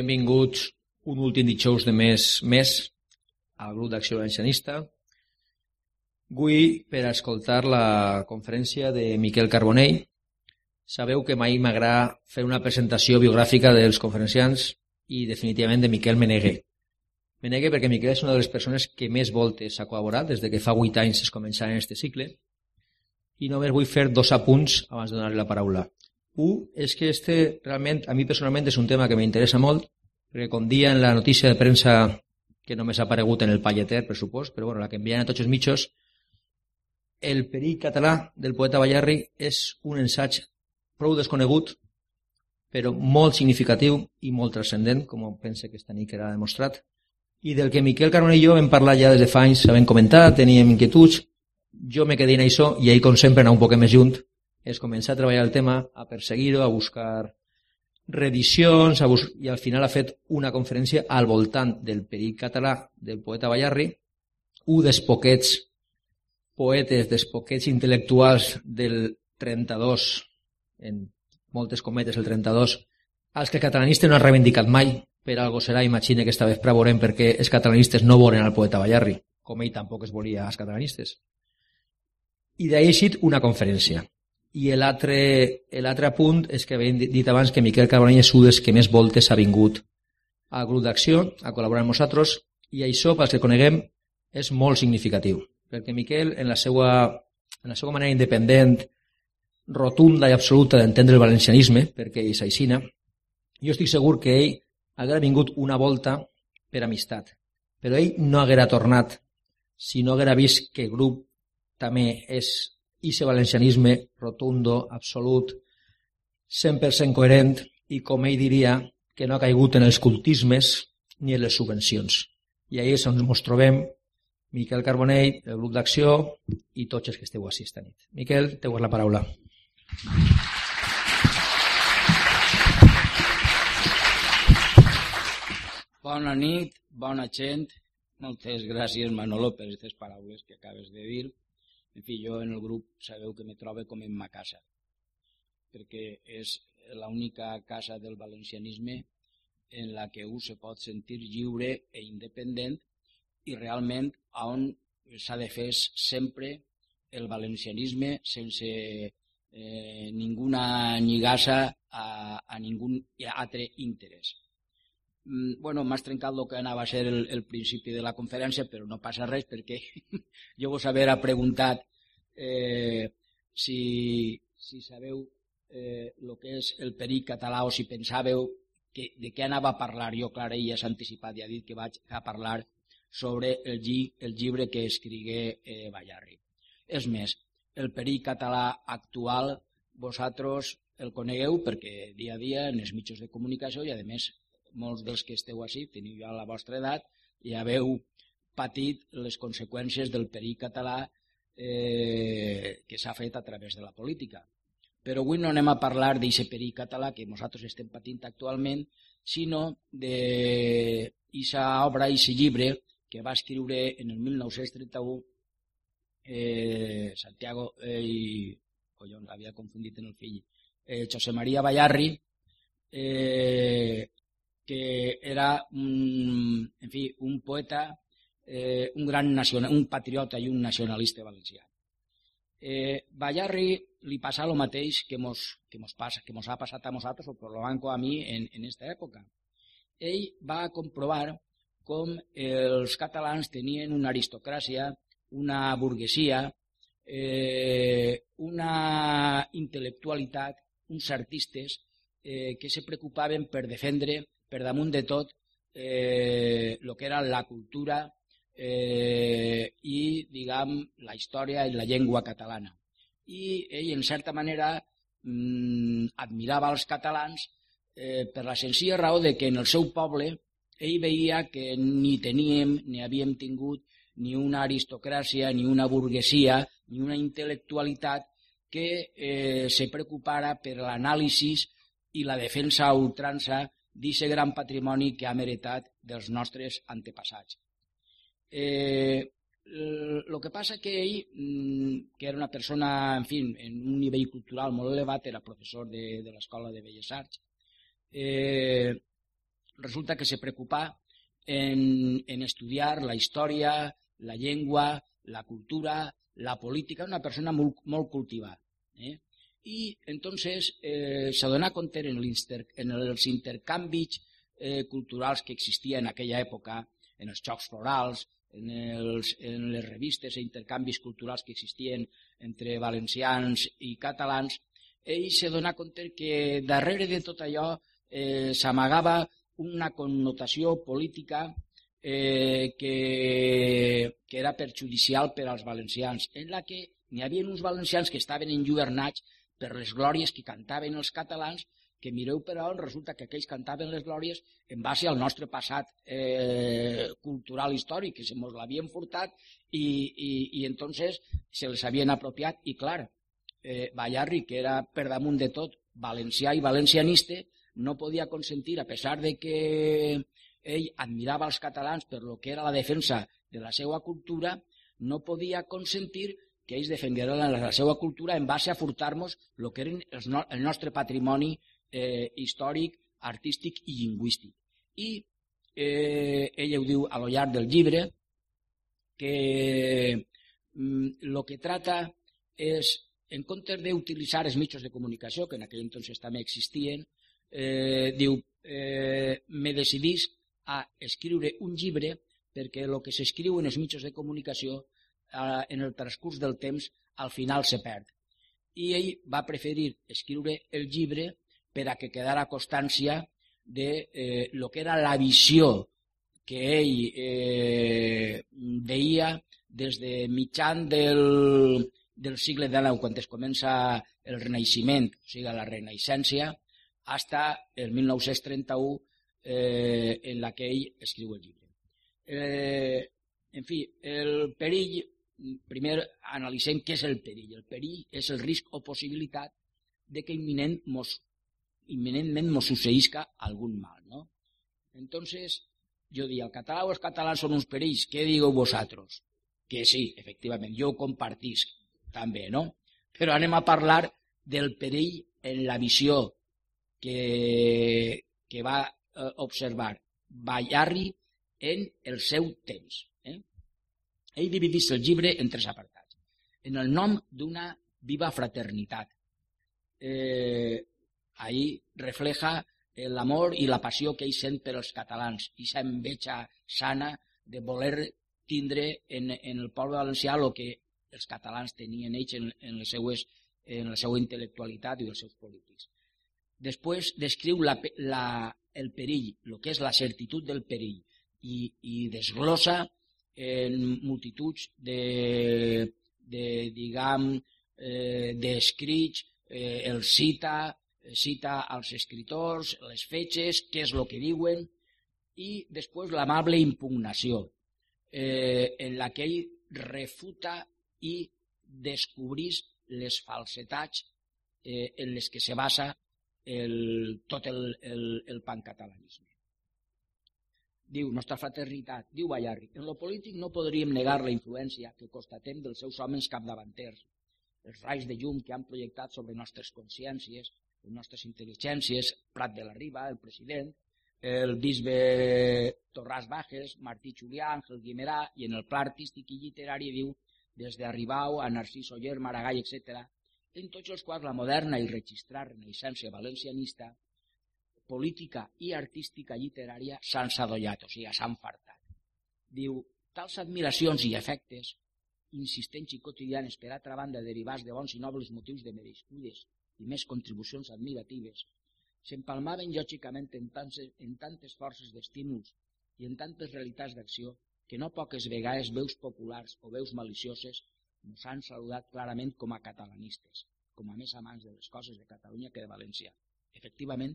Benvinguts un últim dijous de mes més al grup d'acció valencianista. Avui per escoltar la conferència de Miquel Carbonell. Sabeu que mai m'agrada fer una presentació biogràfica dels conferenciants i definitivament de Miquel Meneguer. Meneguer perquè Miquel és una de les persones que més voltes ha col·laborat des de que fa 8 anys es començava en aquest cicle i només vull fer dos apunts abans de donar-li la paraula. Un és que este realment, a mi personalment, és un tema que m'interessa molt, perquè com dia en la notícia de premsa que només ha aparegut en el Palleter, per supòs, però bueno, la que envien a tots els mitjos, el perill català del poeta Ballarri és un ensaig prou desconegut, però molt significatiu i molt transcendent, com pense que esta nit quedarà demostrat, i del que Miquel Carbonell i jo vam parlar ja des de fa anys, sabem comentar, teníem inquietuds, jo me quedé en això i ahir, com sempre, anar un poc més junt, és començar a treballar el tema, a perseguir-ho, a buscar reedicions, a bus i al final ha fet una conferència al voltant del perill català del poeta Ballarri, un dels poquets poetes, dels poquets intel·lectuals del 32, en moltes cometes el 32, als que catalanistes no han reivindicat mai, per algo serà, imagina que esta vespre veurem perquè els catalanistes no volen al poeta Ballarri, com ell tampoc es volia als catalanistes. I d'ahir una conferència. I l'altre punt és que havien dit abans que Miquel Carbonell és un dels que més voltes ha vingut al grup d'acció, a col·laborar amb nosaltres, i això, pels que coneguem, és molt significatiu, perquè Miquel, en la seva, en la seva manera independent, rotunda i absoluta d'entendre el valencianisme, perquè és aixina, jo estic segur que ell haguera vingut una volta per amistat, però ell no haguera tornat si no haguera vist que el grup també és ese valencianisme rotundo, absolut, 100% coherent i, com ell diria, que no ha caigut en els cultismes ni en les subvencions. I ahir és on ens trobem Miquel Carbonell, el grup d'acció i tots els que esteu així esta nit. Miquel, teu la paraula. Bona nit, bona gent. Moltes gràcies, Manolo, per aquestes paraules que acabes de dir. En fi, jo en el grup sabeu que me trobo com en ma casa, perquè és l'única casa del valencianisme en la que un se pot sentir lliure e independent i realment on s'ha de fer sempre el valencianisme sense eh, ninguna lligassa a, a ningú altre interès. Mm, bueno, m'has trencat el que anava a ser el, el principi de la conferència, però no passa res perquè jo vos haver preguntat eh, si, si sabeu eh, que és el perill català o si pensàveu que, de què anava a parlar. Jo, clar, ella s'ha anticipat i ha dit que vaig a parlar sobre el, lli, el llibre que escrigué eh, Ballarri. És més, el perill català actual vosaltres el conegueu perquè dia a dia en els mitjans de comunicació i a més molts dels que esteu així teniu ja la vostra edat i haveu patit les conseqüències del perill català eh, que s'ha fet a través de la política. Però avui no anem a parlar d'aquest perill català que nosaltres estem patint actualment, sinó d'aquesta obra, d'aquest llibre que va escriure en el 1931 eh, Santiago eh, i collons, havia confundit en el fill eh, José María Ballarri eh, que era un, en fi, un poeta, eh, un gran nacional, un patriota i un nacionalista valencià. Eh, Ballarri li passa el mateix que mos, que mos, passa, que mos ha passat a nosaltres, o per lo banco a mi, en, en esta època. Ell va comprovar com els catalans tenien una aristocràcia, una burguesia, eh, una intel·lectualitat, uns artistes eh, que se preocupaven per defendre per damunt de tot eh, el que era la cultura eh, i, diguem, la història i la llengua catalana. I ell, en certa manera, mm, admirava els catalans eh, per la senzilla raó de que en el seu poble ell veia que ni teníem ni havíem tingut ni una aristocràcia, ni una burguesia, ni una intel·lectualitat que eh, se preocupara per l'anàlisi i la defensa a ultrança d'aquest gran patrimoni que hem heretat dels nostres antepassats. Eh, que passa que ell, mm, que era una persona, en fi, en un nivell cultural molt elevat, era professor de, de l'Escola de Belles Arts, eh, resulta que se preocupa en, en estudiar la història, la llengua, la cultura, la política, una persona molt, molt cultivada. Eh? I entonces eh, se dona compte en, en els intercanvis eh, culturals que existien en aquella època, en els xocs florals, en, els, en les revistes i intercanvis culturals que existien entre valencians i catalans, ell se dona compte que darrere de tot allò eh, s'amagava una connotació política eh, que, que era perjudicial per als valencians, en la que n'hi havia uns valencians que estaven enlluernats per les glòries que cantaven els catalans, que mireu però resulta que aquells cantaven les glòries en base al nostre passat eh, cultural històric, que se mos l'havien furtat i, i, i entonces se les havien apropiat. I clar, eh, Ballarri, que era per damunt de tot valencià i valencianista, no podia consentir, a pesar de que ell admirava els catalans per lo que era la defensa de la seva cultura, no podia consentir que ells defengueren la, la seva cultura en base a furtar-nos el que eren el, no, el nostre patrimoni eh, històric, artístic i lingüístic. I eh, ell ho diu a lo llarg del llibre, que el mm, que trata és, en comptes d'utilitzar els mitjans de comunicació, que en aquell entonces també existien, eh, diu, eh, me decidís a escriure un llibre perquè el que s'escriu en els mitjans de comunicació eh, en el transcurs del temps al final se perd. I ell va preferir escriure el llibre per a que quedara constància de eh, lo que era la visió que ell eh, veia des de mitjan del, del segle XIX, quan es comença el Renaixement, o sigui, la Renaixença, hasta el 1931, eh, en la que ell escriu el llibre. Eh, en fi, el perill, primer analitzem què és el perill. El perill és el risc o possibilitat de que imminent mos, imminentment mos succeïsca algun mal. ¿no? Entonces, jo dic, el català o els catalans són uns perills, què digueu vosaltres? Que sí, efectivament, jo ho compartisc també, no? Però anem a parlar del perill en la visió que, que va eh, observar Ballarri en el seu temps. Eh? Ell dividís el llibre en tres apartats. En el nom d'una viva fraternitat. Eh, ahí refleja l'amor i la passió que ell sent per als catalans i s'enveja sana de voler tindre en, en el poble valencià el que els catalans tenien ells en, en, les seues, en la seva intel·lectualitat i els seus polítics. Després descriu la, la, el perill, el que és la certitud del perill, i, i desglossa en multituds de, de diguem, eh, d'escrits, eh, el cita, cita als escriptors, les fetges, què és el que diuen, i després l'amable impugnació, eh, en la que ell refuta i descobrís les falsetats eh, en les que se basa el, tot el, el, el pancatalanisme. Diu, nostra fraternitat, diu Ballarri, en lo polític no podríem negar la influència que constatem dels seus homes capdavanters, els raigs de llum que han projectat sobre nostres consciències, les nostres intel·ligències, Prat de la Riba, el president, el bisbe Torràs Bages, Martí Julià, Àngel Guimerà, i en el pla artístic i literari diu des d'Arribau a Narcís Oller, Maragall, etc., en tots els quals la moderna i registrar renaixença valencianista, política i artística literària s'han sadollat, o sigui, s'han fartat. Diu, tals admiracions i efectes, insistents i quotidianes per altra banda derivats de bons i nobles motius de merescudes i més contribucions admiratives, s'empalmaven lògicament en tantes, en tantes forces d'estímuls i en tantes realitats d'acció que no poques vegades veus populars o veus malicioses ens han saludat clarament com a catalanistes, com a més amants de les coses de Catalunya que de València. Efectivament,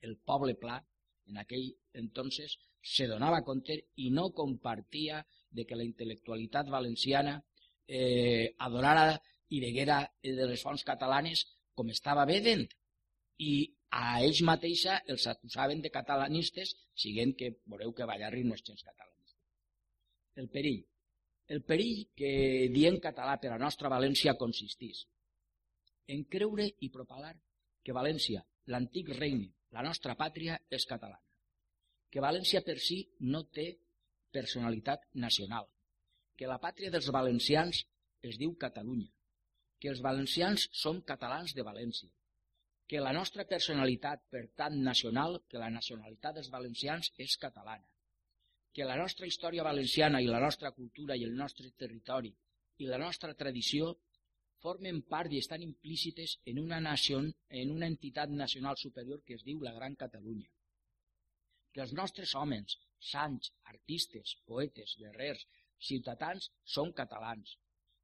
el poble pla, en aquell entonces, se donava compte i no compartia de que la intel·lectualitat valenciana eh, adorara i veguera de les fonts catalanes com estava vedent i a ells mateixa els acusaven de catalanistes, siguent que veureu que Ballarri no és gens catalanista. El perill. El perill que dient català per a nostra València consistís en creure i propalar que València, l'antic regne, la nostra pàtria, és catalana. que València per si no té personalitat nacional, que la pàtria dels valencians es diu Catalunya, que els valencians som catalans de València, que la nostra personalitat, per tant nacional, que la nacionalitat dels valencians és catalana, que la nostra història valenciana i la nostra cultura i el nostre territori i la nostra tradició formen part i estan implícites en una, nació, en una entitat nacional superior que es diu la Gran Catalunya. Que els nostres homes, sants, artistes, poetes, guerrers, ciutadans, són catalans.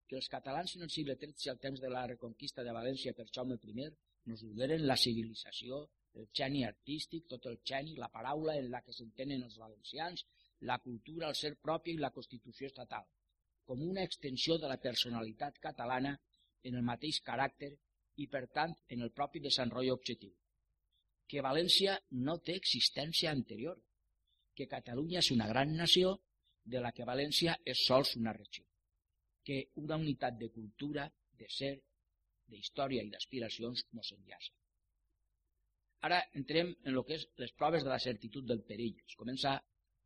Que els catalans en el segle XIII, al temps de la reconquista de València per Jaume I, nos dugueren la civilització, el geni artístic, tot el geni, la paraula en la que s'entenen els valencians, la cultura, el ser propi i la Constitució estatal, com una extensió de la personalitat catalana en el mateix caràcter i, per tant, en el propi desenvolupament objectiu. Que València no té existència anterior, que Catalunya és una gran nació de la que València és sols una regió, que una unitat de cultura, de ser, d'història i d'aspiracions ens enllaça. Ara entrem en el que és les proves de la certitud del perill. Es comença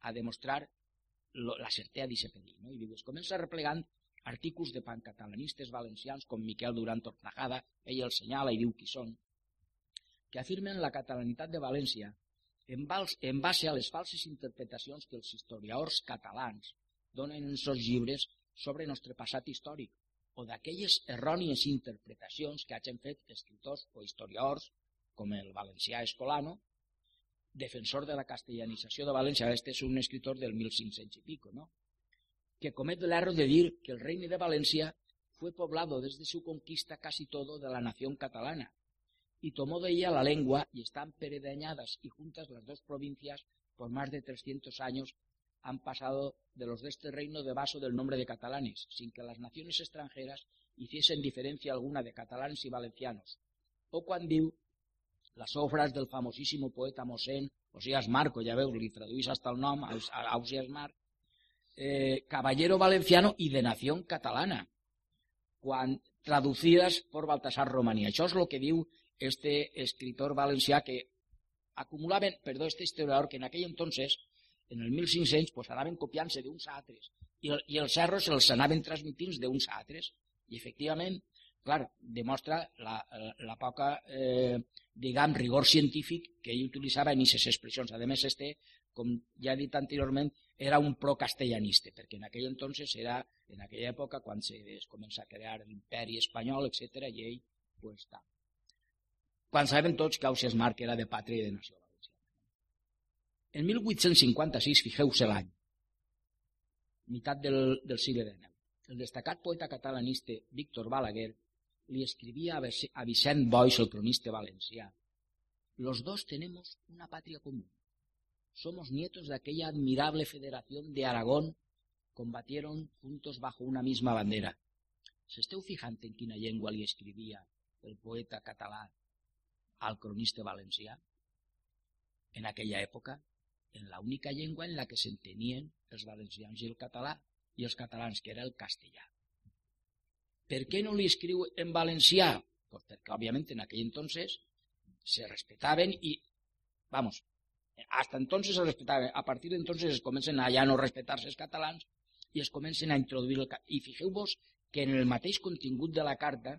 a demostrar la certesa d'aquest perill. No? I diu, es comença replegant artículos de pancatalanistes valencians com Miquel Duran Tortajada, ell el senyala i diu qui són, que afirmen la catalanitat de València en, en base a les falses interpretacions que els historiadors catalans donen en seus llibres sobre el nostre passat històric o d'aquelles errònies interpretacions que hagin fet escriptors o historiadors com el valencià Escolano, defensor de la castellanització de València, este és un escritor del 1500 i pico, ¿no? Que comete el error de decir que el reino de Valencia fue poblado desde su conquista casi todo de la nación catalana, y tomó de ella la lengua y están peredañadas y juntas las dos provincias por más de 300 años han pasado de los de este reino de vaso del nombre de catalanes, sin que las naciones extranjeras hiciesen diferencia alguna de catalanes y valencianos. O cuando las obras del famosísimo poeta Mosén, Osías Marco, veo, li traduís hasta el nom, a Osías Marco, eh, caballero valenciano y de nación catalana, quan, traducidas por Baltasar Romaní. Això és el que diu este escritor valencià que acumulaven, perdó, este historiador que en aquell entonces, en el 1500, pues anaven copiant-se d'uns a altres i, el, i els erros els anaven transmitint d'uns a altres. I efectivament, clar, demostra la, la, la poca, eh, diguem, rigor científic que ell utilitzava en aquestes expressions. A més, este, com ja he dit anteriorment, era un pro-castellanista, perquè en aquell entonces era, en aquella època, quan se comença a crear l'imperi espanyol, etc i ell, pues, està. Quan sabem tots que Ausias Marc era de pàtria i de nació valenciana. En 1856, fijeu-se l'any, meitat del, del segle XIX, el destacat poeta catalanista Víctor Balaguer li escrivia a Vicent Boix, el cronista valencià, Los dos tenemos una patria común somos nietos de aquella admirable federación de Aragón, combatieron juntos bajo una misma bandera. ¿Se esteu fijant en quina llengua li escrivia el poeta català al cronista valencià? En aquella època, en la única llengua en la que s'entenien els valencians i el català i els catalans, que era el castellà. Per què no li escriu en valencià? Pues perquè, en aquell entonces se respetaven i, vamos, hasta entonces se respetaba. A partir de entonces es comencen a ja no respetar-se els catalans i es comencen a introduir el... I fixeu-vos que en el mateix contingut de la carta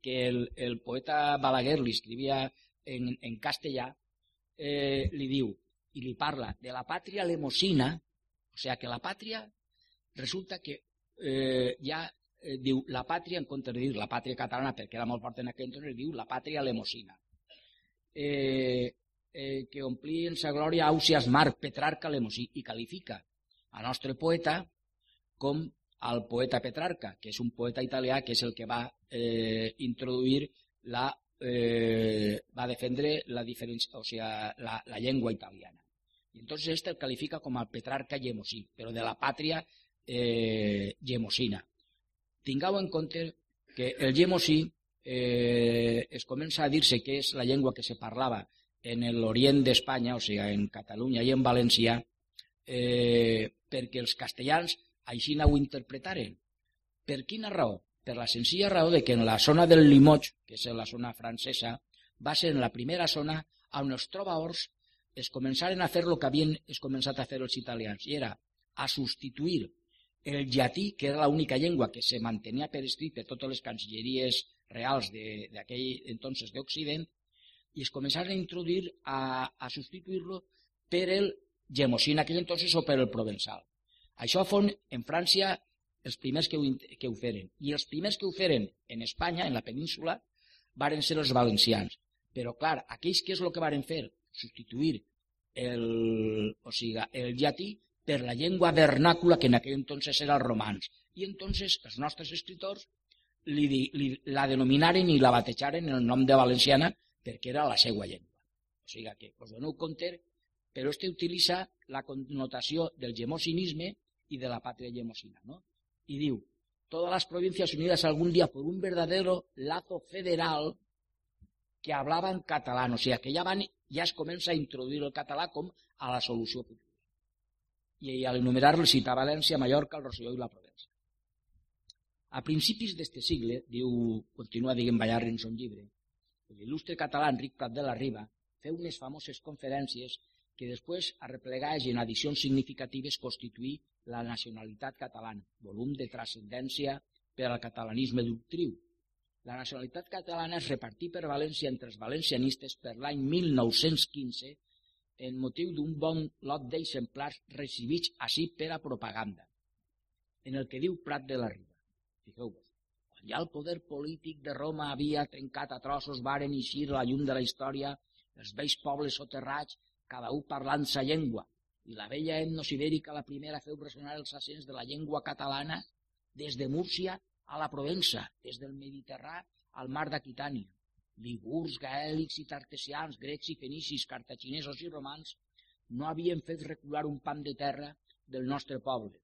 que el, el poeta Balaguer li escrivia en, en castellà, eh, li diu, i li parla de la pàtria lemosina, o sigui que la pàtria resulta que eh, ja eh, diu la pàtria, en comptes de dir la pàtria catalana, perquè era molt fort en aquell entonces, diu la pàtria lemosina. Eh, eh, que omplien sa glòria Ausias Marc, Petrarca Lemosí, i qualifica a nostre poeta com al poeta Petrarca, que és un poeta italià que és el que va eh, introduir la, eh, va defendre la, diferència, o sigui, la, la llengua italiana. I entonces este el califica com el Petrarca gemosí, però de la pàtria eh, gemosina. Tingueu en compte que el gemosí eh, es comença a dir-se que és la llengua que se parlava en l'orient d'Espanya, o sigui, en Catalunya i en València, eh, perquè els castellans així ho interpretaren. Per quina raó? Per la senzilla raó de que en la zona del Limoges, que és la zona francesa, va ser la primera zona on els trobadors es començaren a fer el que havien es començat a fer els italians, i era a substituir el llatí, que era l'única llengua que se mantenia per escrit per totes les cancilleries reals d'aquell entonces d'Occident, i es començaren a introduir, a, a substituir-lo per el gemosí en aquell entonces o per el provençal. Això fon en França els primers que ho, que ho feren. I els primers que ho feren en Espanya, en la península, varen ser els valencians. Però, clar, aquells que és el que varen fer? Substituir el, o sigui, el llatí per la llengua vernàcula que en aquell entonces era el romans. I entonces els nostres escriptors li, li, la denominaren i la batejaren en el nom de valenciana perquè era la seva llengua. O sigui que us doneu compte, però este utilitza la connotació del gemosinisme i de la pàtria gemosina. ¿no? y diu, todas las provincias unidas algún día por un verdadero lazo federal que hablaba en catalán, o sea, que ja, van, ja es comença a introduir el català com a la solució futura. I al enumerar el cita València, Mallorca, el Rosselló i la Provença. A principis d'este sigle, diu, continua dient Ballar en son llibre, l'il·lustre català Enric Prat de la Riba feu unes famoses conferències que després arreplegats en significatives constituir la nacionalitat catalana, volum de transcendència per al catalanisme doctriu. La nacionalitat catalana es repartí per València entre els valencianistes per l'any 1915 en motiu d'un bon lot d'exemplars recibits així per a propaganda, en el que diu Prat de la Riba. Fixeu-vos, ja el poder polític de Roma havia trencat a trossos, varen eixir la llum de la història els vells pobles soterrats cada un parlant sa llengua, i la vella etnosibèrica la primera feu ressonar els accents de la llengua catalana des de Múrcia a la Provença, des del Mediterrà al mar d'Aquitània. Ligurs, gaèlics i tartesians, grecs i fenicis, cartaginesos i romans no havien fet recular un pam de terra del nostre poble.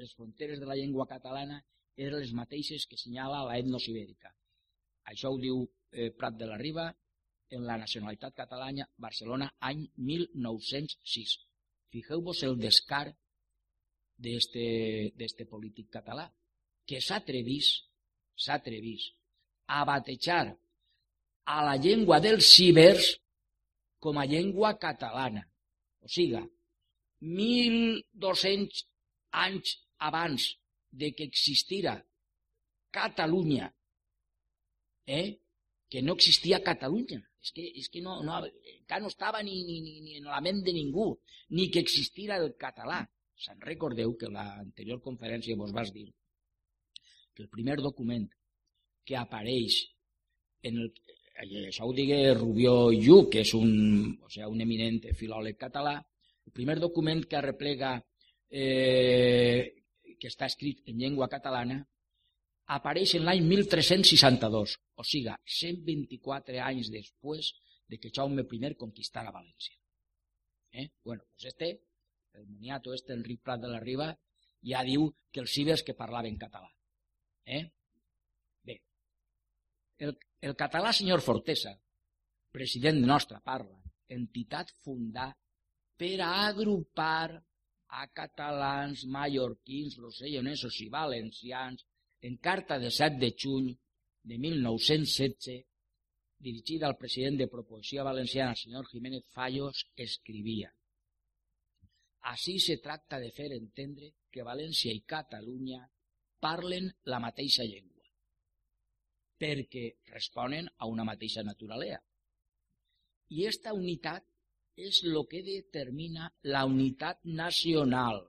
Les fronteres de la llengua catalana eren les mateixes que senyala la etnosibèrica. Això ho diu eh, Prat de la Riba, en la nacionalitat catalana, Barcelona, any 1906. Fijeu-vos el descar d'este polític català, que s'atrevís, s'atrevís a batejar a la llengua dels cibers com a llengua catalana. O siga, 1.200 anys abans de que existira Catalunya, eh? que no existia Catalunya, és que, és que no, no, encara no estava ni, ni, ni, ni en la ment de ningú, ni que existira el català. Se'n recordeu que en l'anterior conferència vos vas dir que el primer document que apareix en el, això ho digui Rubió Lluc, que és un, o sigui, un eminent filòleg català, el primer document que arreplega eh, que està escrit en llengua catalana apareix en l'any 1362, o siga, 124 anys després de que Jaume I conquistara València. Eh? Bueno, pues este, el moniato este, Enric Prat de la Riba, ja diu que els cibers que parlaven català. Eh? Bé, el, el català senyor Fortesa, president nostre, parla, entitat fundada per a agrupar a catalans, mallorquins, rossellonesos i valencians en carta de 7 de juny de 1916, dirigida al president de Proposició Valenciana, senyor Jiménez Fallos, escrivia Així se tracta de fer entendre que València i Catalunya parlen la mateixa llengua, perquè responen a una mateixa naturalea. I esta unitat és el que determina la unitat nacional.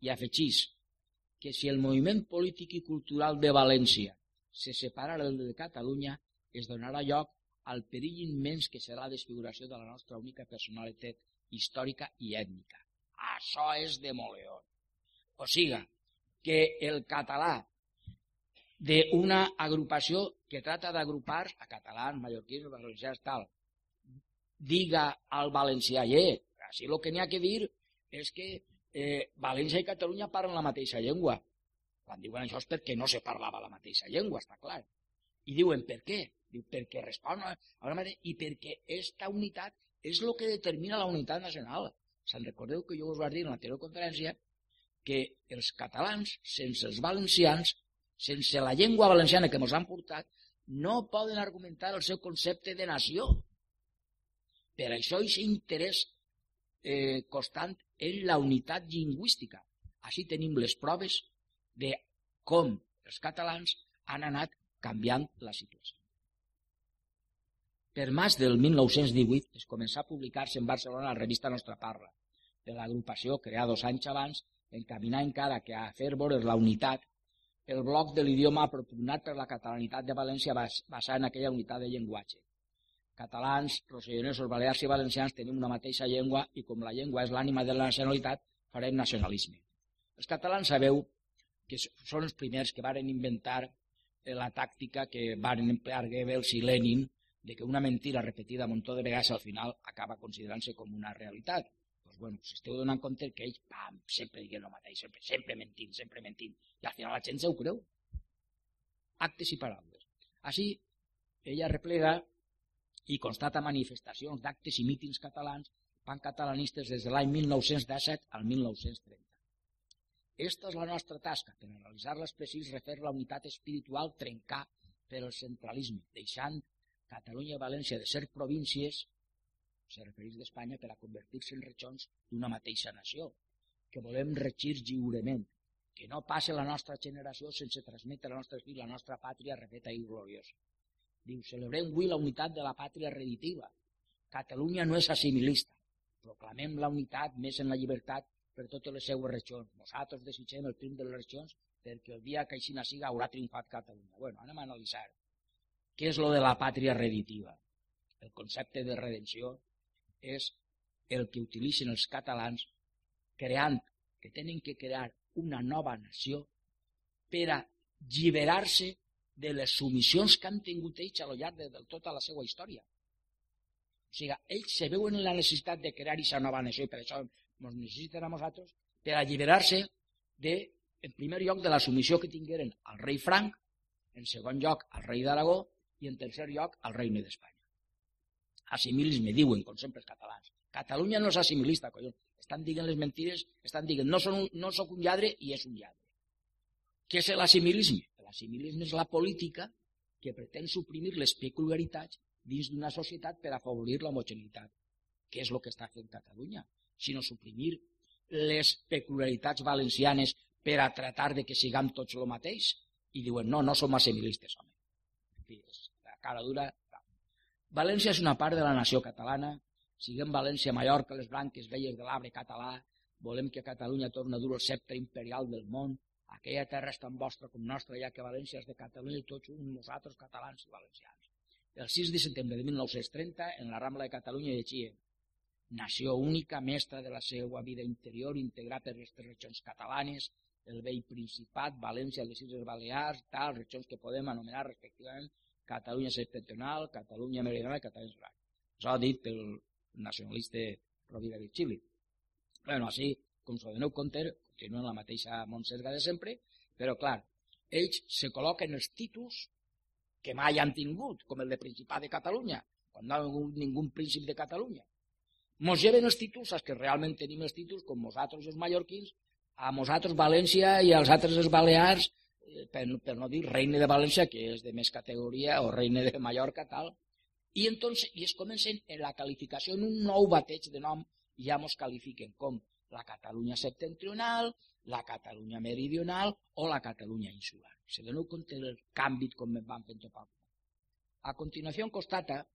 I afegís, que si el moviment polític i cultural de València se separara del de Catalunya, es donarà lloc al perill immens que serà la desfiguració de la nostra única personalitat històrica i ètnica. Això és de Moleón. O siga, que el català d'una agrupació que trata d'agrupar a catalans, mallorquins, valencians, tal, diga al valencià, eh, així el que n'hi ha que dir és que eh, València i Catalunya parlen la mateixa llengua. Quan diuen això és perquè no se parlava la mateixa llengua, està clar. I diuen per què? Diu, perquè respon a la mateixa... i perquè aquesta unitat és el que determina la unitat nacional. Se'n recordeu que jo us vaig dir en l'anterior conferència que els catalans, sense els valencians, sense la llengua valenciana que ens han portat, no poden argumentar el seu concepte de nació. Per això aquest interès eh, constant en la unitat lingüística. Així tenim les proves de com els catalans han anat canviant la situació. Per maig del 1918 es començà a publicar-se en Barcelona la revista Nostra Parla, de l'agrupació creada dos anys abans, encaminar encara que a fer veure la unitat el bloc de l'idioma propugnat per la catalanitat de València basat en aquella unitat de llenguatge. Catalans, rossellonesos, balears i valencians tenim una mateixa llengua i com la llengua és l'ànima de la nacionalitat, farem nacionalisme. Els catalans sabeu que són els primers que varen inventar eh, la tàctica que varen emplear Goebbels i Lenin de que una mentira repetida un de vegades al final acaba considerant-se com una realitat. Doncs bueno, si esteu donant compte que ells pam, sempre diguen el mateix, sempre, sempre mentint, sempre mentint, i al final la gent se ho creu. Actes i paraules. Així, ella replega i constata manifestacions d'actes i mítings catalans pancatalanistes des de l'any 1917 al 1930. Esta és la nostra tasca, per analitzar-les precís, refer la unitat espiritual, trencar per el centralisme, deixant Catalunya i València de ser províncies, se refereix d'Espanya, per a convertir-se en regions d'una mateixa nació, que volem regir lliurement, que no passe la nostra generació sense transmetre a nostres fills la nostra pàtria refeta i gloriosa. Diu, celebrem avui la unitat de la pàtria reditiva. Catalunya no és assimilista. Proclamem la unitat més en la llibertat per totes les seues regions. Nosaltres desitgem el triomf de les regions perquè el dia que així siga haurà triomfat Catalunya. Bueno, anem a analitzar. Què és lo de la pàtria reditiva? El concepte de redenció és el que utilitzen els catalans creant que tenen que crear una nova nació per a lliberar-se de les submissions que han tingut ells a lo llarg de, de tota la seva història. O sigui, ells se veuen en la necessitat de crear aquesta nova nació i per això ens necessiten a nosaltres per alliberar-se de, en primer lloc, de la submissió que tingueren al rei Franc, en segon lloc al rei d'Aragó i en tercer lloc al regne d'Espanya. Assimilisme, diuen, com sempre els catalans. Catalunya no és assimilista, collons. Estan dient les mentires, estan dient no, són un, no sóc un lladre i és un lladre. Què és l'assimilisme? L'assimilisme és la política que pretén suprimir les peculiaritats dins d'una societat per afavorir l'homogeneïtat, que és el que està fent Catalunya sinó suprimir les peculiaritats valencianes per a tratar de que siguem tots el mateix. I diuen, no, no som assimilistes, home. En és la cara dura. València és una part de la nació catalana. Siguem València, Mallorca, les branques velles de l'arbre català. Volem que Catalunya torni a dur el sceptre imperial del món. Aquella terra és tan vostra com nostra, ja que València és de Catalunya i tots nosaltres catalans i valencians. El 6 de setembre de 1930, en la Rambla de Catalunya llegia nació única, mestra de la seva vida interior, integrar per les tres regions catalanes, el vell Principat, València, les Illes Balears, tal, regions que podem anomenar respectivament Catalunya septentrional, Catalunya meridional i Catalunya central. Això ha dit el nacionalista Rovira Virgili. Bueno, així, com s'ho doneu compte, continuen la mateixa Montserga de sempre, però clar, ells se col·loquen els títols que mai han tingut, com el de Principat de Catalunya, quan no ha hagut ningú príncip de Catalunya mos lleven els títols, els que realment tenim els títols, com nosaltres els mallorquins, a nosaltres València i als altres els Balears, eh, per, per no dir reine de València, que és de més categoria, o reine de Mallorca, tal. I entonces, i es comencen en la qualificació, en un nou bateig de nom, ja mos qualifiquen com la Catalunya septentrional, la Catalunya meridional o la Catalunya insular. Se doneu compte del canvi com van fent tot A continuació constata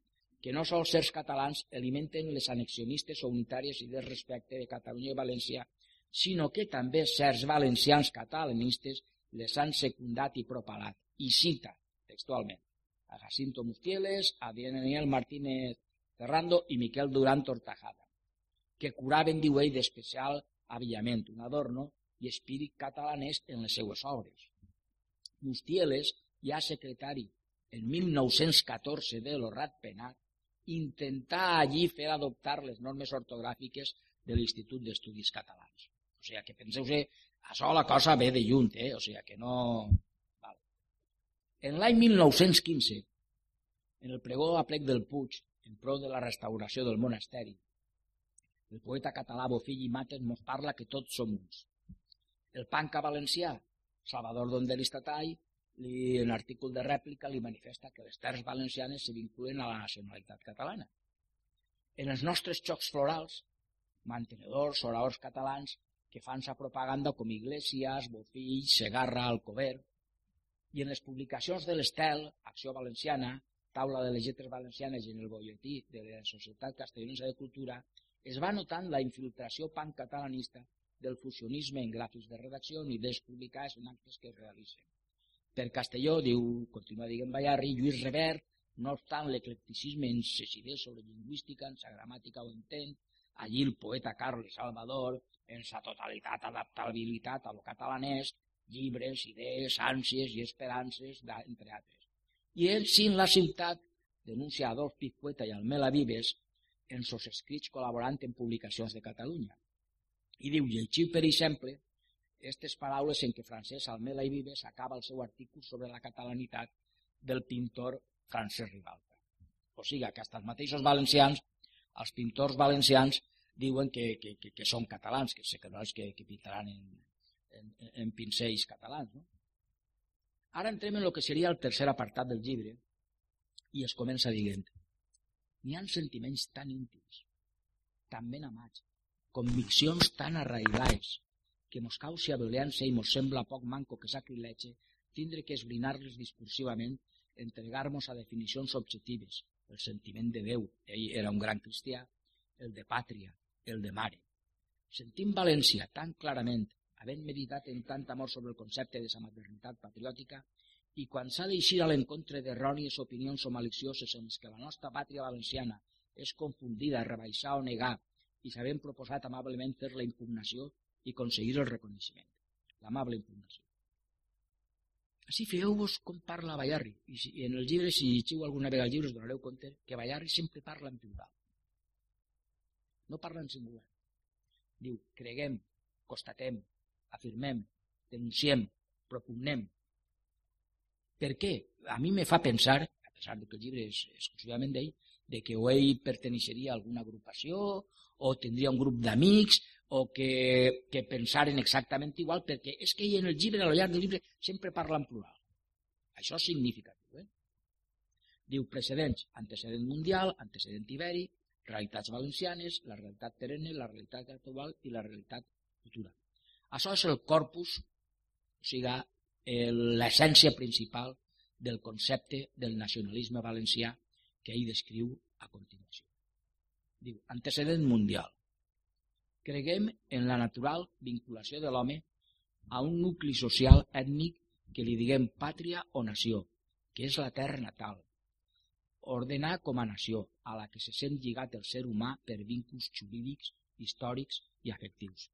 que no sols certs catalans alimenten les anexionistes o unitàries idees respecte de Catalunya i València, sinó que també certs valencians catalanistes les han secundat i propalat. I cita textualment a Jacinto Mustieles, a Daniel Martínez Ferrando i Miquel Durán Tortajada, que curaven, diu ell, d'especial avillament, un adorno i espírit catalanès en les seues obres. Mustieles, ja secretari en 1914 de l'Horrat Penat, intentar allí fer adoptar les normes ortogràfiques de l'Institut d'Estudis Catalans. O sigui, que penseu-se, això la cosa ve de lluny, eh? o sigui, que no... Val. En l'any 1915, en el pregó a plec del Puig, en pro de la restauració del monasteri, el poeta català Bofill i Mates mos parla que tots som uns. El panca valencià, Salvador Donder i Statall, li, en artícul de rèplica li manifesta que les terres valencianes se vinculen a la nacionalitat catalana. en els nostres xocs florals, mantenedors, oradors catalans, que fan sa propaganda com Iglesias, Bofill, Segarra, Alcover, i en les publicacions de l'Estel, Acció Valenciana, Taula de les Lletres Valencianes i en el bolletí de la Societat Castellonesa de Cultura, es va notant la infiltració pancatalanista del fusionisme en gràfics de redacció ni idees publicades en actes que es realitzen. Per Castelló, diu, continua dient Bayarri, Lluís Revert, no obstant l'eclecticisme en ses idees sobre lingüística, en sa gramàtica o intent, allí el poeta Carles Salvador, en sa totalitat adaptabilitat a lo catalanès, llibres, idees, ànsies i esperances, entre altres. I ell, sin la ciutat, denuncia Adolf Pizcueta i Almela Vives en sos escrits col·laborant en publicacions de Catalunya. I diu, llegiu, per exemple, aquestes paraules en què Francesc Almela i Vives acaba el seu article sobre la catalanitat del pintor Francesc Ribalta. O sigui, que els mateixos valencians, els pintors valencians, diuen que, que, que, que són catalans, que sé que no és que, que pintaran en, en, en pincells catalans. No? Ara entrem en el que seria el tercer apartat del llibre i es comença dient n'hi han sentiments tan íntims, tan ben amats, conviccions tan arraigades, que mos causa violència i mos sembla poc manco que sacrilege tindre que esbrinar-les discursivament, entregar-nos a definicions objectives, el sentiment de Déu, ell era un gran cristià, el de pàtria, el de mare. Sentim València tan clarament, havent meditat en tant amor sobre el concepte de sa maternitat patriòtica, i quan s'ha d'eixir a l'encontre d'errònies opinions o malicioses en què la nostra pàtria valenciana és confundida, rebaixar o negar, i s'havent proposat amablement fer la impugnació, i aconseguir el reconeixement, l'amable impugnació. Així feu-vos com parla Bayarri, i, si, i en el llibre, si llegiu alguna vegada el llibre, us donareu compte que Bayarri sempre parla en plural. No parla en singular. Diu, creguem, constatem, afirmem, denunciem, propugnem. Per què? A mi me fa pensar, a pesar que el llibre és exclusivament d'ell, de que o ell perteneixeria a alguna agrupació o tindria un grup d'amics o que, que pensaren exactament igual, perquè és que ell en el llibre, a llarg del llibre, sempre parla en plural. Això és significatiu. Eh? Diu precedents, antecedent mundial, antecedent ibèric, realitats valencianes, la realitat perenne, la realitat actual i la realitat futura. Això és el corpus, o sigui, l'essència principal del concepte del nacionalisme valencià que ell descriu a continuació. Diu, antecedent mundial. Creguem en la natural vinculació de l'home a un nucli social ètnic que li diguem pàtria o nació, que és la terra natal. Ordenar com a nació, a la que se sent lligat el ser humà per vínculs jurídics, històrics i afectius.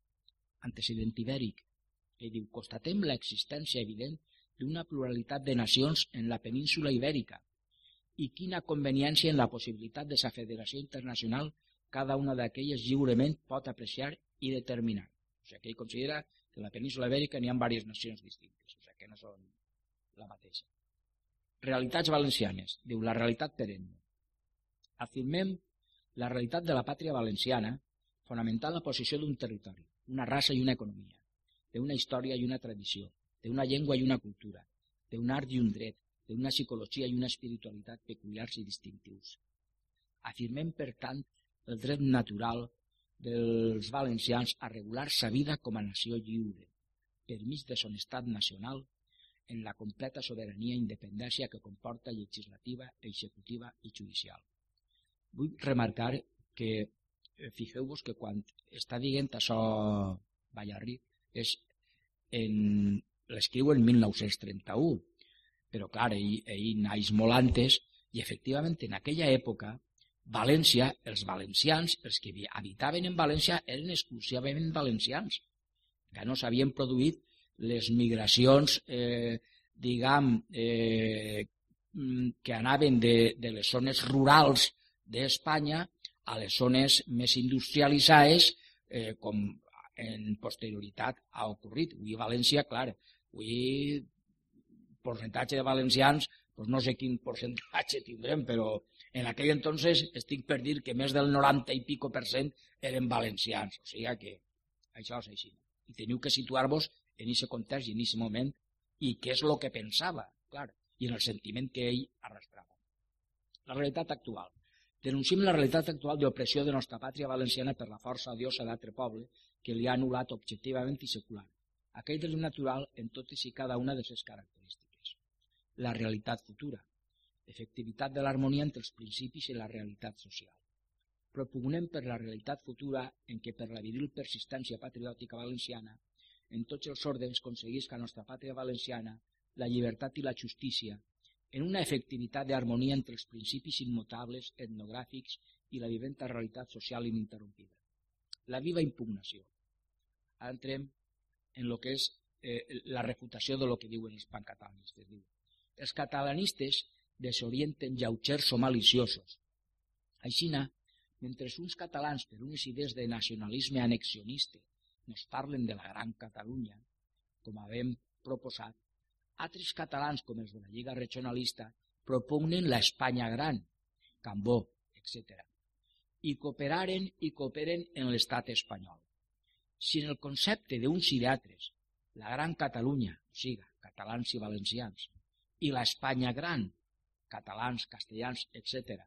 Antecedent ibèric, que diu, constatem l'existència evident d'una pluralitat de nacions en la península ibèrica i quina conveniència en la possibilitat de sa federació internacional cada una d'aquelles lliurement pot apreciar i determinar. O sigui, que ell considera que en la península ibèrica n'hi ha diverses nacions distintes, o sigui, que no són la mateixa. Realitats valencianes. Diu, la realitat perenne. Afirmem la realitat de la pàtria valenciana fonamental la posició d'un territori, una raça i una economia, d'una història i una tradició, d'una llengua i una cultura, d'un art i un dret, d'una psicologia i una espiritualitat peculiars i distintius. Afirmem, per tant, el dret natural dels valencians a regular sa vida com a nació lliure, per mig de son estat nacional, en la completa sobirania i independència que comporta legislativa, executiva i judicial. Vull remarcar que eh, fixeu-vos que quan està dient això Ballarri és en, l'escriu en 1931 però clar, ell, ell naix molt antes i efectivament en aquella època València, els valencians, els que habitaven en València, eren exclusivament valencians, que no s'havien produït les migracions, eh, diguem, eh, que anaven de, de les zones rurals d'Espanya a les zones més industrialitzades, eh, com en posterioritat ha ocorrit. Avui a València, clar, avui percentatge de valencians, doncs no sé quin percentatge tindrem, però en aquell entonces estic per dir que més del 90 i pico per cent eren valencians. O sigui que això és així. I teniu que situar-vos en aquest context i en aquest moment i què és el que pensava, clar, i en el sentiment que ell arrastrava. La realitat actual. Denunciem la realitat actual d'opressió de nostra pàtria valenciana per la força odiosa d'altre poble que li ha anul·lat objectivament i secular. Aquell del natural en totes i cada una de les característiques. La realitat futura. Efectivitat de l'harmonia entre els principis i la realitat social. Propugnem per la realitat futura en què per la viril persistència patriòtica valenciana en tots els ordres aconseguisca a nostra pàtria valenciana la llibertat i la justícia en una efectivitat d'harmonia entre els principis immutables, etnogràfics i la viventa realitat social ininterrompida. La viva impugnació. Ara entrem en el que és eh, la refutació de lo que diuen els pancatalanistes. Diu, els catalanistes desorienten lleugers o maliciosos. Aixina, mentre uns catalans per unes idees de nacionalisme anexionista nos parlen de la gran Catalunya, com havem proposat, altres catalans, com els de la Lliga Regionalista, propugnen la Espanya gran, Cambó, etc. I cooperaren i cooperen en l'estat espanyol. Si en el concepte d'uns i d'altres, la gran Catalunya, o sigui, catalans i valencians, i l'Espanya gran, catalans, castellans, etc.,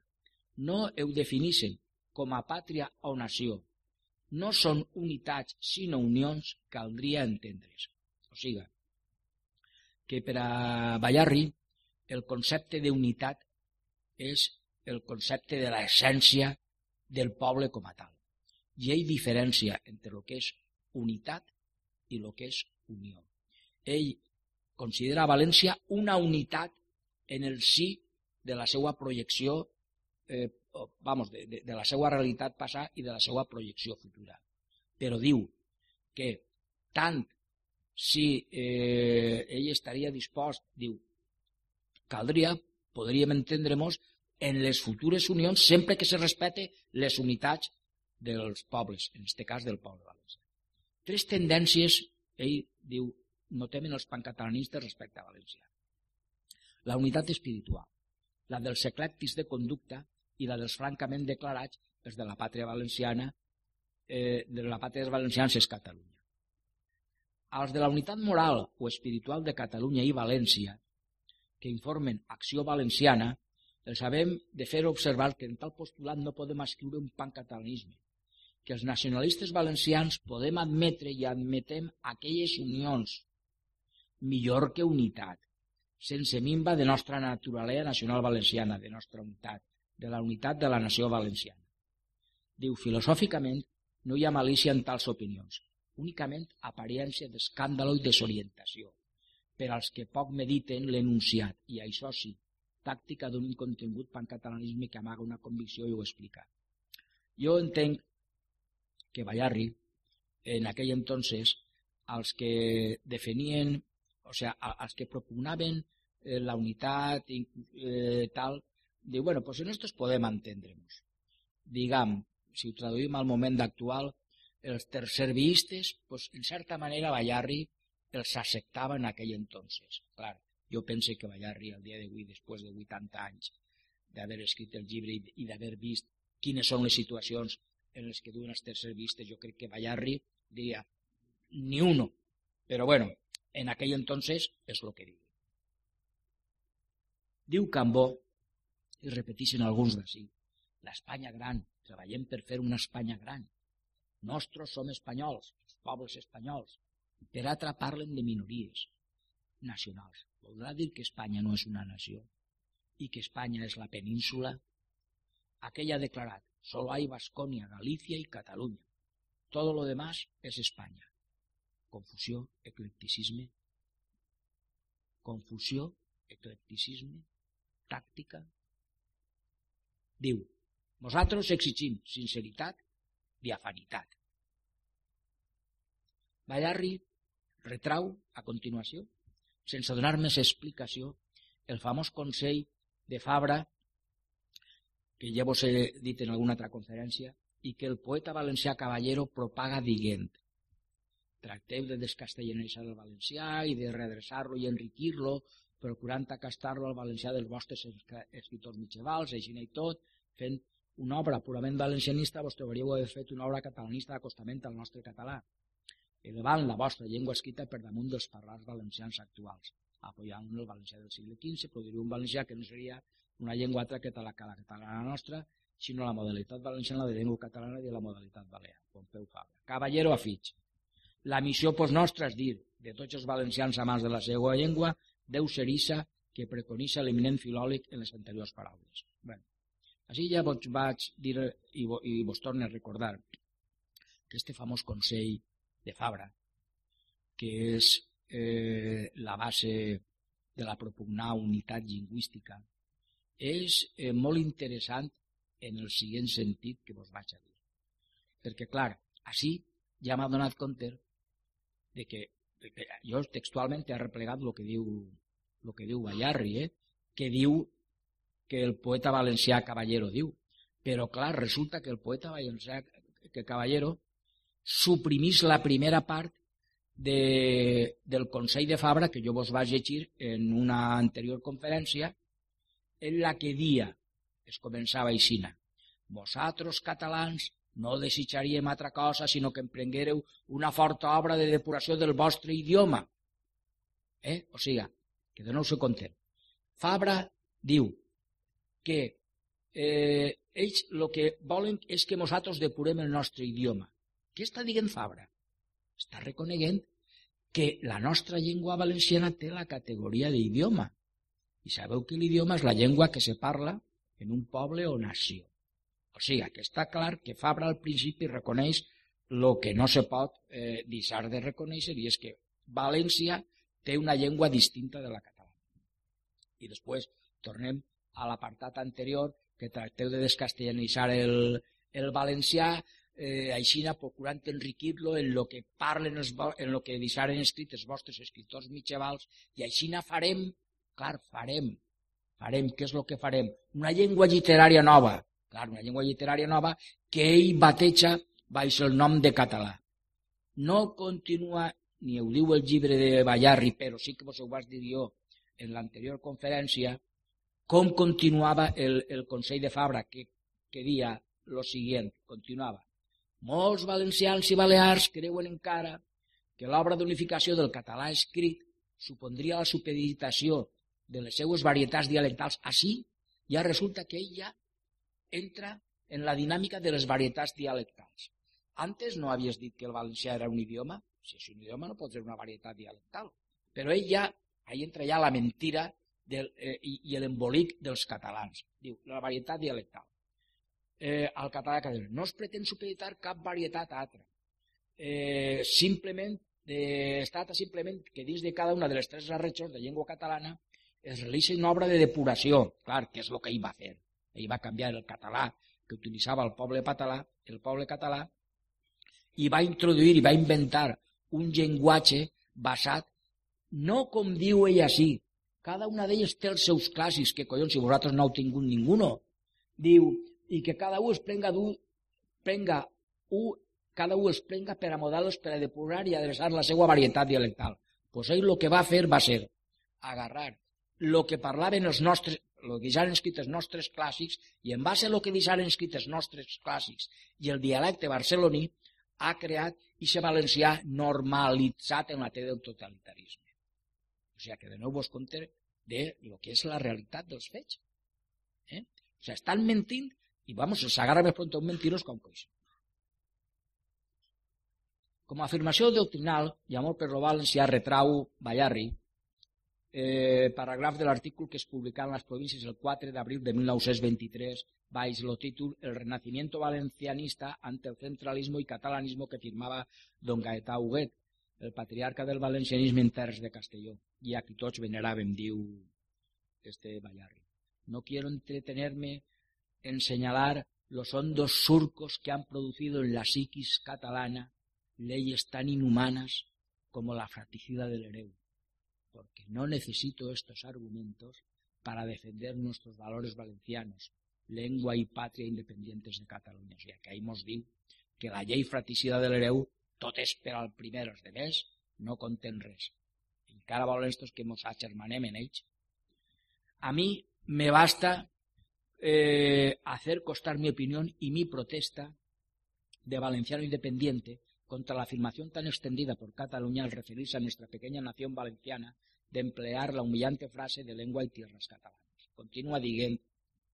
no heu definissen com a pàtria o nació, no són unitats sinó unions, caldria entendre's. O sigui, que per a Ballarri el concepte d'unitat és el concepte de l'essència del poble com a tal. I ell diferència entre el que és unitat i el que és unió. Ell considera València una unitat en el sí de la seva projecció, eh, vamos, de, de, de la seva realitat passada i de la seva projecció futura. Però diu que tant si eh, ell estaria dispost, diu, caldria, podríem entendre-nos en les futures unions sempre que se respecte les unitats dels pobles, en aquest cas del poble valencià. Tres tendències, ell diu, notem en els pancatalanistes respecte a València. La unitat espiritual, la dels eclèctics de conducta i la dels francament declarats, els de la pàtria valenciana, eh, de la pàtria valencians és Catalunya als de la unitat moral o espiritual de Catalunya i València, que informen Acció Valenciana, els sabem de fer observar que en tal postulat no podem escriure un pancatalanisme, que els nacionalistes valencians podem admetre i admetem aquelles unions millor que unitat, sense minva de nostra naturalesa nacional valenciana, de nostra unitat, de la unitat de la nació valenciana. Diu, filosòficament, no hi ha malícia en tals opinions, únicament apariència d'escàndalo i desorientació, per als que poc mediten l'enunciat, i això sí, tàctica d'un incontingut pancatalanisme que amaga una convicció i ho explica. Jo entenc que Ballarri, en aquell entonces, els que definien, o sea, els que propugnaven eh, la unitat i eh, tal, diu, bueno, pues en estos podem entendre'ns. Diguem, si ho traduïm al moment actual, els tercervistes, pues, en certa manera Ballarri els acceptava en aquell entonces. Clar, jo pense que Ballarri al dia d'avui, després de 80 anys d'haver escrit el llibre i d'haver vist quines són les situacions en les que duen els tercervistes, jo crec que Ballarri diria ni uno. Però bueno, en aquell entonces és el que diu. Diu Cambó, i repeteixen alguns d'ací, l'Espanya gran, treballem per fer una Espanya gran. Nostres som espanyols, els pobles espanyols. Per altra parlen de minories nacionals. Voldrà dir que Espanya no és una nació i que Espanya és la península? Aquell ha declarat, solo hay Vasconia, Galicia y Cataluña. Todo lo demás es España. Confusió, eclecticisme. Confusió, eclecticisme, tàctica. Diu, nosaltres exigim sinceritat diafanitat. Ballarri retrau, a continuació, sense donar més explicació, el famós consell de Fabra, que ja vos he dit en alguna altra conferència, i que el poeta valencià Caballero propaga dient tracteu de descastellanitzar el valencià i de redreçar-lo i enriquir-lo, procurant acastar-lo al valencià dels vostres escriptors mitjavals, així i tot, fent una obra purament valencianista, vos trobaríeu haver fet una obra catalanista d'acostament al nostre català, elevant la vostra llengua escrita per damunt dels parlars valencians actuals, apoyant el valencià del segle XV, produiria un valencià que no seria una llengua altra que la, catalana nostra, sinó la modalitat valenciana de llengua catalana i la modalitat balear. Pompeu Fabra. Caballero a Fitx. La missió pues, nostra és dir, de tots els valencians amants de la seva llengua, Déu serissa que preconitza l'eminent filòleg en les anteriors paraules. Bé, així ja vos vaig dir i, vo, i vos torno a recordar que este famós Consell de Fabra, que és eh, la base de la propugnar unitat lingüística, és eh, molt interessant en el següent sentit que vos vaig a dir. Perquè, clar, així ja m'ha donat compte de que, jo textualment he replegat el que diu el que diu Bayarri, eh? que diu que el poeta valencià Caballero diu. Però, clar, resulta que el poeta valencià que Caballero suprimís la primera part de, del Consell de Fabra, que jo vos vaig llegir en una anterior conferència, en la que dia, es començava aixina, vosaltres catalans no desitjaríem altra cosa sinó que emprenguéreu una forta obra de depuració del vostre idioma. Eh? O sigui, que de nou se content. Fabra diu que eh, ells el que volen és que nosaltres depurem el nostre idioma. Què està dient Fabra? Està reconeguent que la nostra llengua valenciana té la categoria d'idioma. I sabeu que l'idioma és la llengua que se parla en un poble o nació. O sigui, que està clar que Fabra al principi reconeix el que no se pot eh, deixar de reconèixer i és que València té una llengua distinta de la catalana. I després tornem a l'apartat anterior que tracteu de descastellanitzar el, el valencià, eh, aixina procurant enriquir-lo en lo que parlen els, en lo que deixaren escrit els vostres escriptors mitjavals i aixina farem, clar, farem, farem, què és el que farem? Una llengua literària nova, clar, una llengua literària nova que ell bateja baix el nom de català. No continua, ni ho diu el llibre de Ballarri, però sí que vos ho vaig dir jo en l'anterior conferència, com continuava el, el Consell de Fabra, que, que dia lo següent, continuava. Molts valencians i balears creuen encara que l'obra d'unificació del català escrit supondria la supeditació de les seues varietats dialectals. Així ja resulta que ell ja entra en la dinàmica de les varietats dialectals. Antes no havies dit que el valencià era un idioma, si és un idioma no pot ser una varietat dialectal, però ell ja, ahí entra ja la mentira del, eh, i, i l'embolic dels catalans. Diu, la varietat dialectal. Eh, al català que no es pretén supeditar cap varietat a altra. Eh, simplement, eh, es tracta simplement que dins de cada una de les tres regions de llengua catalana es realitza una obra de depuració, clar, que és el que ell va fer. Ell va canviar el català que utilitzava el poble català, el poble català, i va introduir i va inventar un llenguatge basat, no com diu ell així, cada una d'elles té els seus clàssics, que collons, si vosaltres no heu tingut ningú, diu, i que cada un es prenga, du, prenga un, cada un es prenga per a models per a depurar i adreçar la seva varietat dialectal. Pues ell el que va fer va ser agarrar el que parlaven els nostres, el que ja han escrit els nostres clàssics i en base a el que ja han escrit els nostres clàssics i el dialecte barceloní ha creat i se valencià normalitzat en la té del totalitarisme. O sigui que de nou vos compte de lo que és la realitat dels fets. Eh? O sigui, estan mentint i vamos, s'agarra més pronto un mentirós com coix. Com afirmació doctrinal, i amor per lo valencià retrau Ballarri, eh, paràgraf de l'artícul que es publicà en les províncies el 4 d'abril de 1923 baix el títol El renacimiento valencianista ante el centralismo y catalanismo que firmava don Gaetà Huguet, el patriarca del valencianisme en terres de Castelló, i a qui tots veneràvem, diu este Ballarri. No quiero entretenerme en señalar los hondos surcos que han producido en la psiquis catalana leyes tan inhumanas como la fratricida del Ereu porque no necesito estos argumentos para defender nuestros valores valencianos, lengua y patria independientes de Catalunya. O que ahí mos diu que la llei fratricida de l'Hereu tot és per al primer, els demés no conten res. Encara volen estos que mos agermanem en. A mi me basta eh, hacer costar mi opinión y mi protesta de valenciano independiente contra la afirmación tan extendida por Cataluña al referirse a nuestra pequeña nación valenciana de emplear la humillante frase de lengua y tierras catalanas. Continúa dient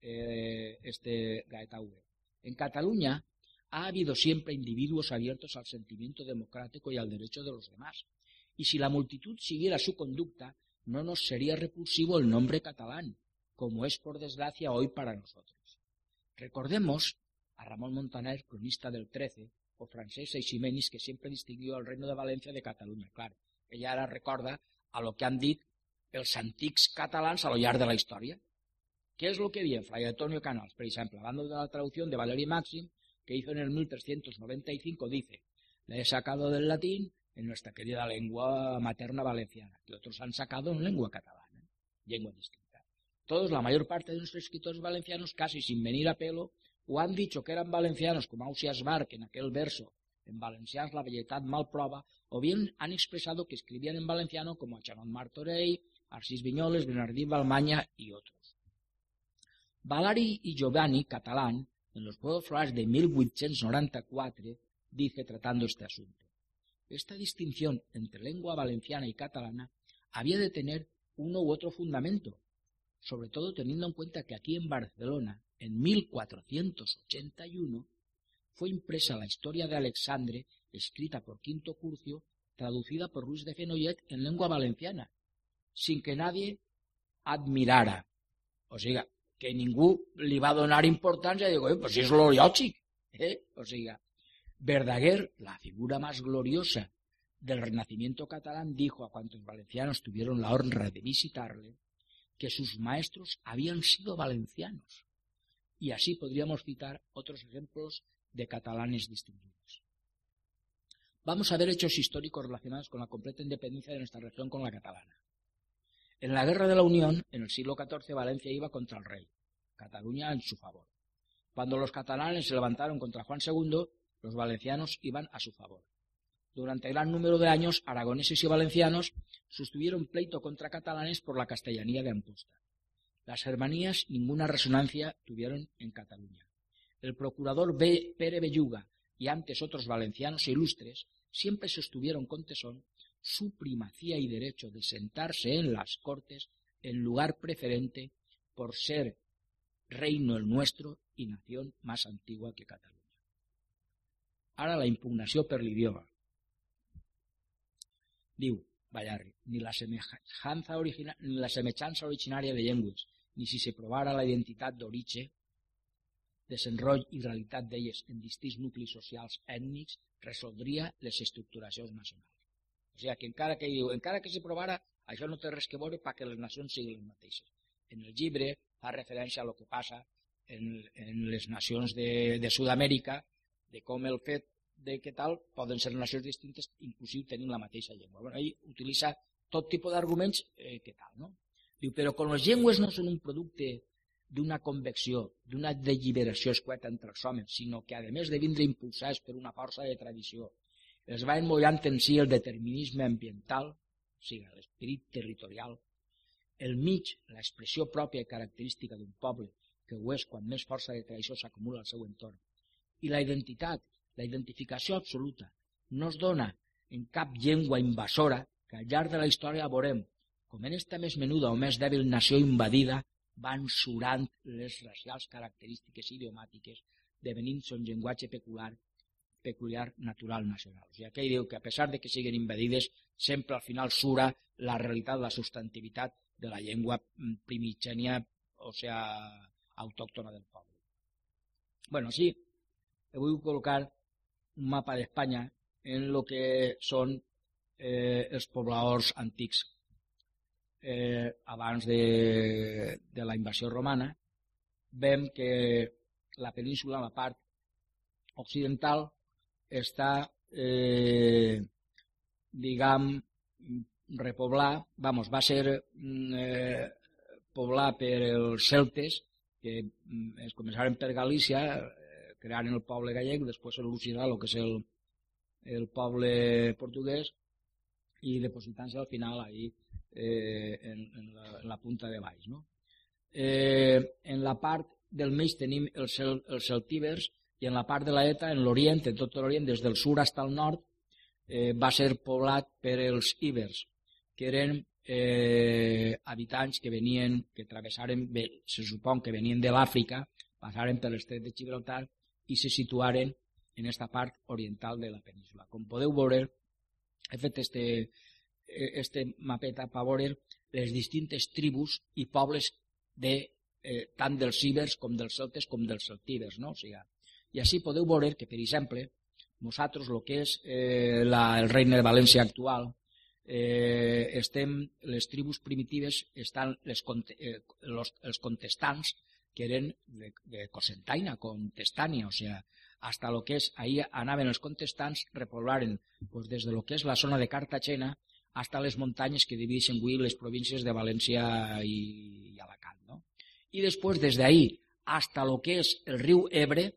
eh, este Gaetaue. En Cataluña ha habido siempre individuos abiertos al sentimiento democrático y al derecho de los demás. Y si la multitud siguiera su conducta, no nos sería repulsivo el nombre catalán, como es por desgracia hoy para nosotros. Recordemos a Ramón Montaner, cronista del 13, o Francesc Seiximenis, que siempre distinguió al reino de Valencia de Cataluña. Claro, ella ara recorda a lo que han dit els antics catalans a lo de la història. ¿Qué es lo que dice Fray Antonio Canals, por ejemplo, hablando de la traducción de Valery Maxim, que hizo en el 1395, dice, le he sacado del latín en nuestra querida lengua materna valenciana, que otros han sacado en lengua catalana, lengua distinta. Todos, la mayor parte de nuestros escritores valencianos, casi sin venir a pelo, o han dicho que eran valencianos, como Ausias Barc en aquel verso, en valencians la velletat mal prova, o bien han expresado que escribían en valenciano como Chanot Martorell, Arcis Viñoles, Bernardín Balmaña y otros. Valari y Giovanni, catalán, en los Juegos de 1894, dice tratando este asunto. Esta distinción entre lengua valenciana y catalana había de tener uno u otro fundamento, sobre todo teniendo en cuenta que aquí en Barcelona, en 1481, fue impresa la historia de Alexandre, escrita por Quinto Curcio, traducida por Luis de Fenollet en lengua valenciana, sin que nadie admirara. O sea, que ningú li va donar importància i diu, eh, pues lo lògic. Eh? O sea, Verdaguer, la figura más gloriosa del renacimiento catalán, dijo a cuantos valencianos tuvieron la honra de visitarle que sus maestros habían sido valencianos. Y así podríamos citar otros ejemplos de catalanes distinguidos. Vamos a ver hechos históricos relacionados con la completa independencia de nuestra región con la catalana. En la Guerra de la Unión, en el siglo XIV, Valencia iba contra el rey, Cataluña en su favor. Cuando los catalanes se levantaron contra Juan II, los valencianos iban a su favor. Durante gran número de años, aragoneses y valencianos sostuvieron pleito contra catalanes por la castellanía de Amposta. Las germanías ninguna resonancia tuvieron en Cataluña. El procurador B. Pere Belluga y antes otros valencianos ilustres siempre sostuvieron con tesón su primacía y derecho de sentarse en las cortes en lugar preferente por ser reino el nuestro y nación más antigua que Cataluña. Ara la impugnació per. Diu Ballarri, ni la, semejanza original, ni la semejança originària de llengües, ni si se provara la identitat d'origen, desenroll i realitat d'elles en distints nuclis socials ètnics, resoldria les estructuracions nacionals. O sigui, que encara que diu, encara que se provara, això no té res que veure perquè les nacions siguin les mateixes. En el llibre fa referència a lo que passa en, en les nacions de, de Sud-amèrica, de com el fet de que tal poden ser nacions distintes, inclusive tenint la mateixa llengua. Bueno, ell utilitza tot tipus d'arguments eh, que tal, no? Diu, però quan les llengües no són un producte d'una convecció, d'una delliberació escueta entre els homes, sinó que, a més de vindre impulsats per una força de tradició, es va emmollant en si el determinisme ambiental, o sigui, l'esperit territorial, el mig, l'expressió pròpia i característica d'un poble, que ho és quan més força de tradició s'acumula al seu entorn, i la identitat, la identificació absoluta, no es dona en cap llengua invasora que al llarg de la història veurem com en esta més menuda o més dèbil nació invadida van surant les racials característiques idiomàtiques, devenint son llenguatge peculiar peculiar natural nacional. O sigui, aquell diu que a pesar de que siguin invadides, sempre al final sura la realitat, la substantivitat de la llengua mm, primigènia, o sigui, autòctona del poble. bueno, sí, vull col·locar un mapa d'Espanya en el que són eh, els pobladors antics. Eh, abans de, de la invasió romana, vem que la península, la part occidental, està, eh, diguem, repoblar, vamos, va ser mm, eh, poblar per els celtes, que mm, es començaren per Galícia, crearen el poble gallec, després s'evolucionarà el que és el, el poble portuguès, i depositant-se al final ahí eh, en, en, la, en la punta de baix. No? Eh, en la part del mig tenim els, els celtibers, i en la part de l'ETA, en l'Orient, en tot l'Orient, des del sud fins al nord, eh, va ser poblat per els íbers, que eren eh, habitants que venien, que travessaren, se supon que venien de l'Àfrica, passaren per l'estret de Gibraltar i se situaren en esta part oriental de la península. Com podeu veure, he fet este, este mapeta per veure les distintes tribus i pobles de, eh, tant dels cibers com dels celtes com dels celtibers. No? O sigui, I així podeu veure que, per exemple, nosaltres, el que és eh, la, el regne de València actual, eh, estem, les tribus primitives estan les, eh, los, els contestants que eren de, de Cosentaina, Contestània, o sigui, hasta lo que és, ahir anaven els contestants, repoblaren pues, des de lo que és la zona de Cartagena hasta les muntanyes que divideixen avui les províncies de València i, i Alacant. No? I després, des d'ahir hasta lo que és el riu Ebre,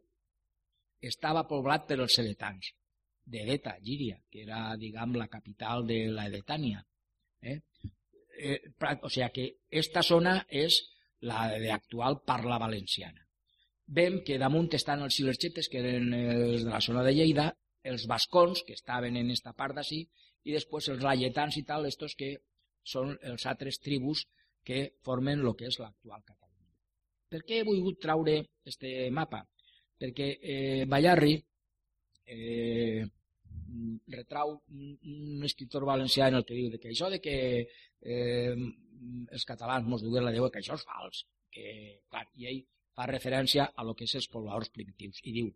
estava poblat per els celetans d'Edeta, Gíria, que era, diguem, la capital de la Edetània. Eh? Eh, o sigui que esta zona és la de actual parla valenciana. Vem que damunt estan els silerxetes, que eren els de la zona de Lleida, els bascons, que estaven en esta part d'ací, i després els laietans i tal, estos que són els altres tribus que formen el que és l'actual Catalunya. Per què he volgut traure este mapa? Perquè eh, Ballarri eh, retrau un, escriptor valencià en el que diu de que això de que eh, els catalans mos duen la Déu, que això és fals. Que, clar, I ell fa referència a lo que és els pobladors primitius i diu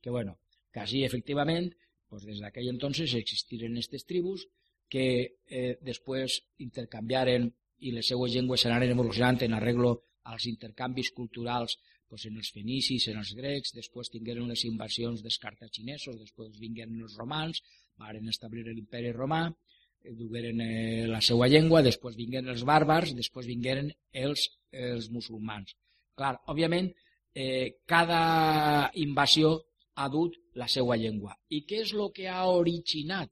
que, bueno, que així, efectivament, pues des d'aquell entonces existiren aquestes tribus que eh, després intercanviaren i les seues llengües s'anaren evolucionant en arreglo als intercanvis culturals pues, en els fenicis, en els grecs, després tingueren les invasions dels cartaginesos, després vingueren els romans, varen establir l'imperi romà, eh, dugueren eh, la seva llengua, després vingueren els bàrbars, després vingueren els, els musulmans. Clar, òbviament, eh, cada invasió ha dut la seva llengua. I què és el que ha originat?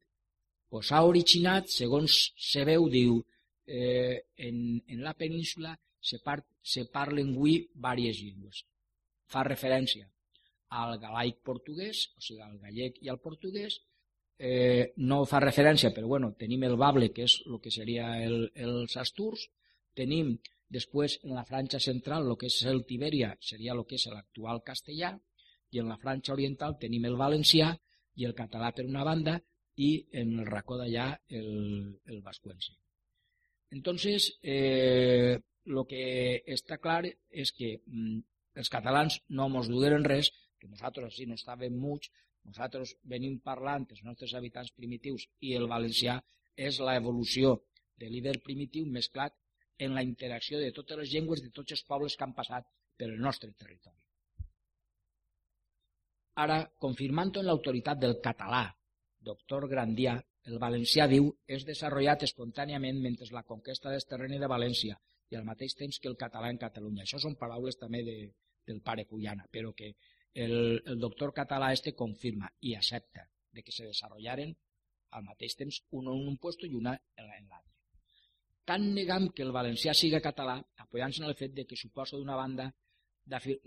Pues ha originat, segons se veu, diu, eh, en, en la península se, par, se parlen avui diverses llengües. Fa referència al galaic portuguès, o sigui, al gallec i al portuguès, eh, no fa referència, però bueno, tenim el bable, que és el que seria el, els asturs, tenim després en la franja central el que és el Tibèria, seria el que és l'actual castellà, i en la franja oriental tenim el valencià i el català per una banda i en el racó d'allà el, el bascuense. Entonces, eh, el que està clar és que mm, els catalans no ens dugueren res, que nosaltres així no estàvem much, nosaltres venim parlant els nostres habitants primitius i el valencià és la evolució de líder primitiu mesclat en la interacció de totes les llengües de tots els pobles que han passat per el nostre territori. Ara, confirmant en l'autoritat del català, doctor Grandià, el valencià diu és desenvolupat espontàniament mentre la conquesta del terreny de València i al mateix temps que el català en Catalunya. Això són paraules també de, del pare Puyana, però que el, el doctor català este confirma i accepta de que se desenvoluparen al mateix temps un en un puesto i una en l'altre. Tant negam que el valencià siga català, apoyant-se en el fet de que suposa d'una banda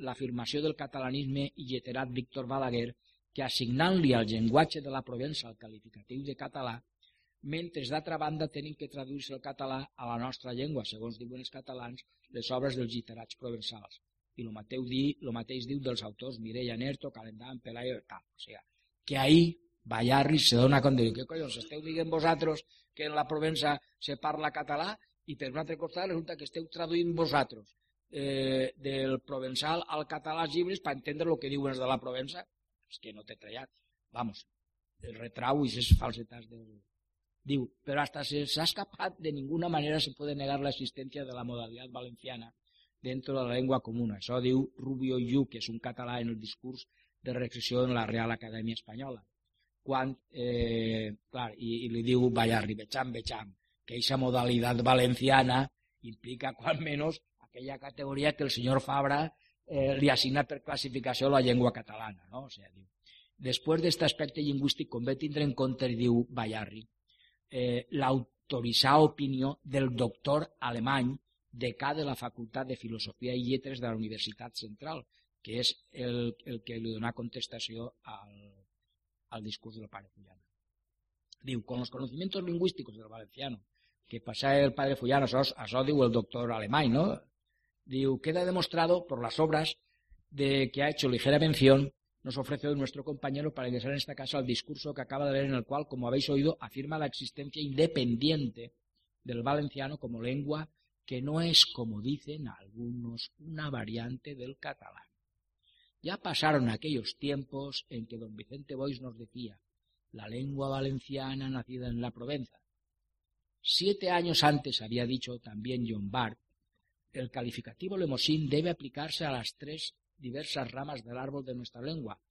l'afirmació del catalanisme i lleterat Víctor Balaguer que assignant-li al llenguatge de la Provença el qualificatiu de català mentre d'altra banda tenim que traduir-se el català a la nostra llengua, segons diuen els catalans, les obres dels literats provençals. I el mateix, di, el mateix diu dels autors Mireia Nerto, Calendant, Pelayo, tal. O sigui, que ahir Ballarri se dona compte, diu, què collons, esteu dient vosaltres que en la Provença se parla català i per un altre costat resulta que esteu traduint vosaltres eh, del provençal al català els llibres per entendre el que diuen els de la Provença. És que no té trellat. Vamos, el retrau i les falsetats del, Diu, però hasta se ha escapat de ninguna manera se puede negar la existencia de la modalidad valenciana dentro de la lengua comuna. Això diu Rubio Llu, que és un català en el discurs de reacció en la Real Acadèmia Espanyola. Quan, eh, clar, i, i li diu Ballarri, Becham, Becham, que aquesta modalitat valenciana implica, quan menys, aquella categoria que el senyor Fabra eh, li assigna per classificació la llengua catalana. No? O sigui, diu, Després d'aquest aspecte lingüístic, convé tindre en compte, diu Ballarri, eh, l'autoritzada opinió del doctor alemany decà de la Facultat de Filosofia i Lletres de la Universitat Central, que és el, el que li dona contestació al, al discurs del pare Puyana. Diu, con los conocimientos lingüísticos del valenciano que pasa el padre Fullán, això, això diu el doctor alemany, ¿no? Diu, queda demostrado por las obras de que ha hecho ligera mención nos ofrece hoy nuestro compañero para ingresar en esta casa al discurso que acaba de leer en el cual, como habéis oído, afirma la existencia independiente del valenciano como lengua que no es, como dicen algunos, una variante del catalán. Ya pasaron aquellos tiempos en que don Vicente Bois nos decía, la lengua valenciana nacida en la Provenza. Siete años antes había dicho también John Bart, el calificativo lemosín debe aplicarse a las tres diversas ramas del árbol de nuestra lengua,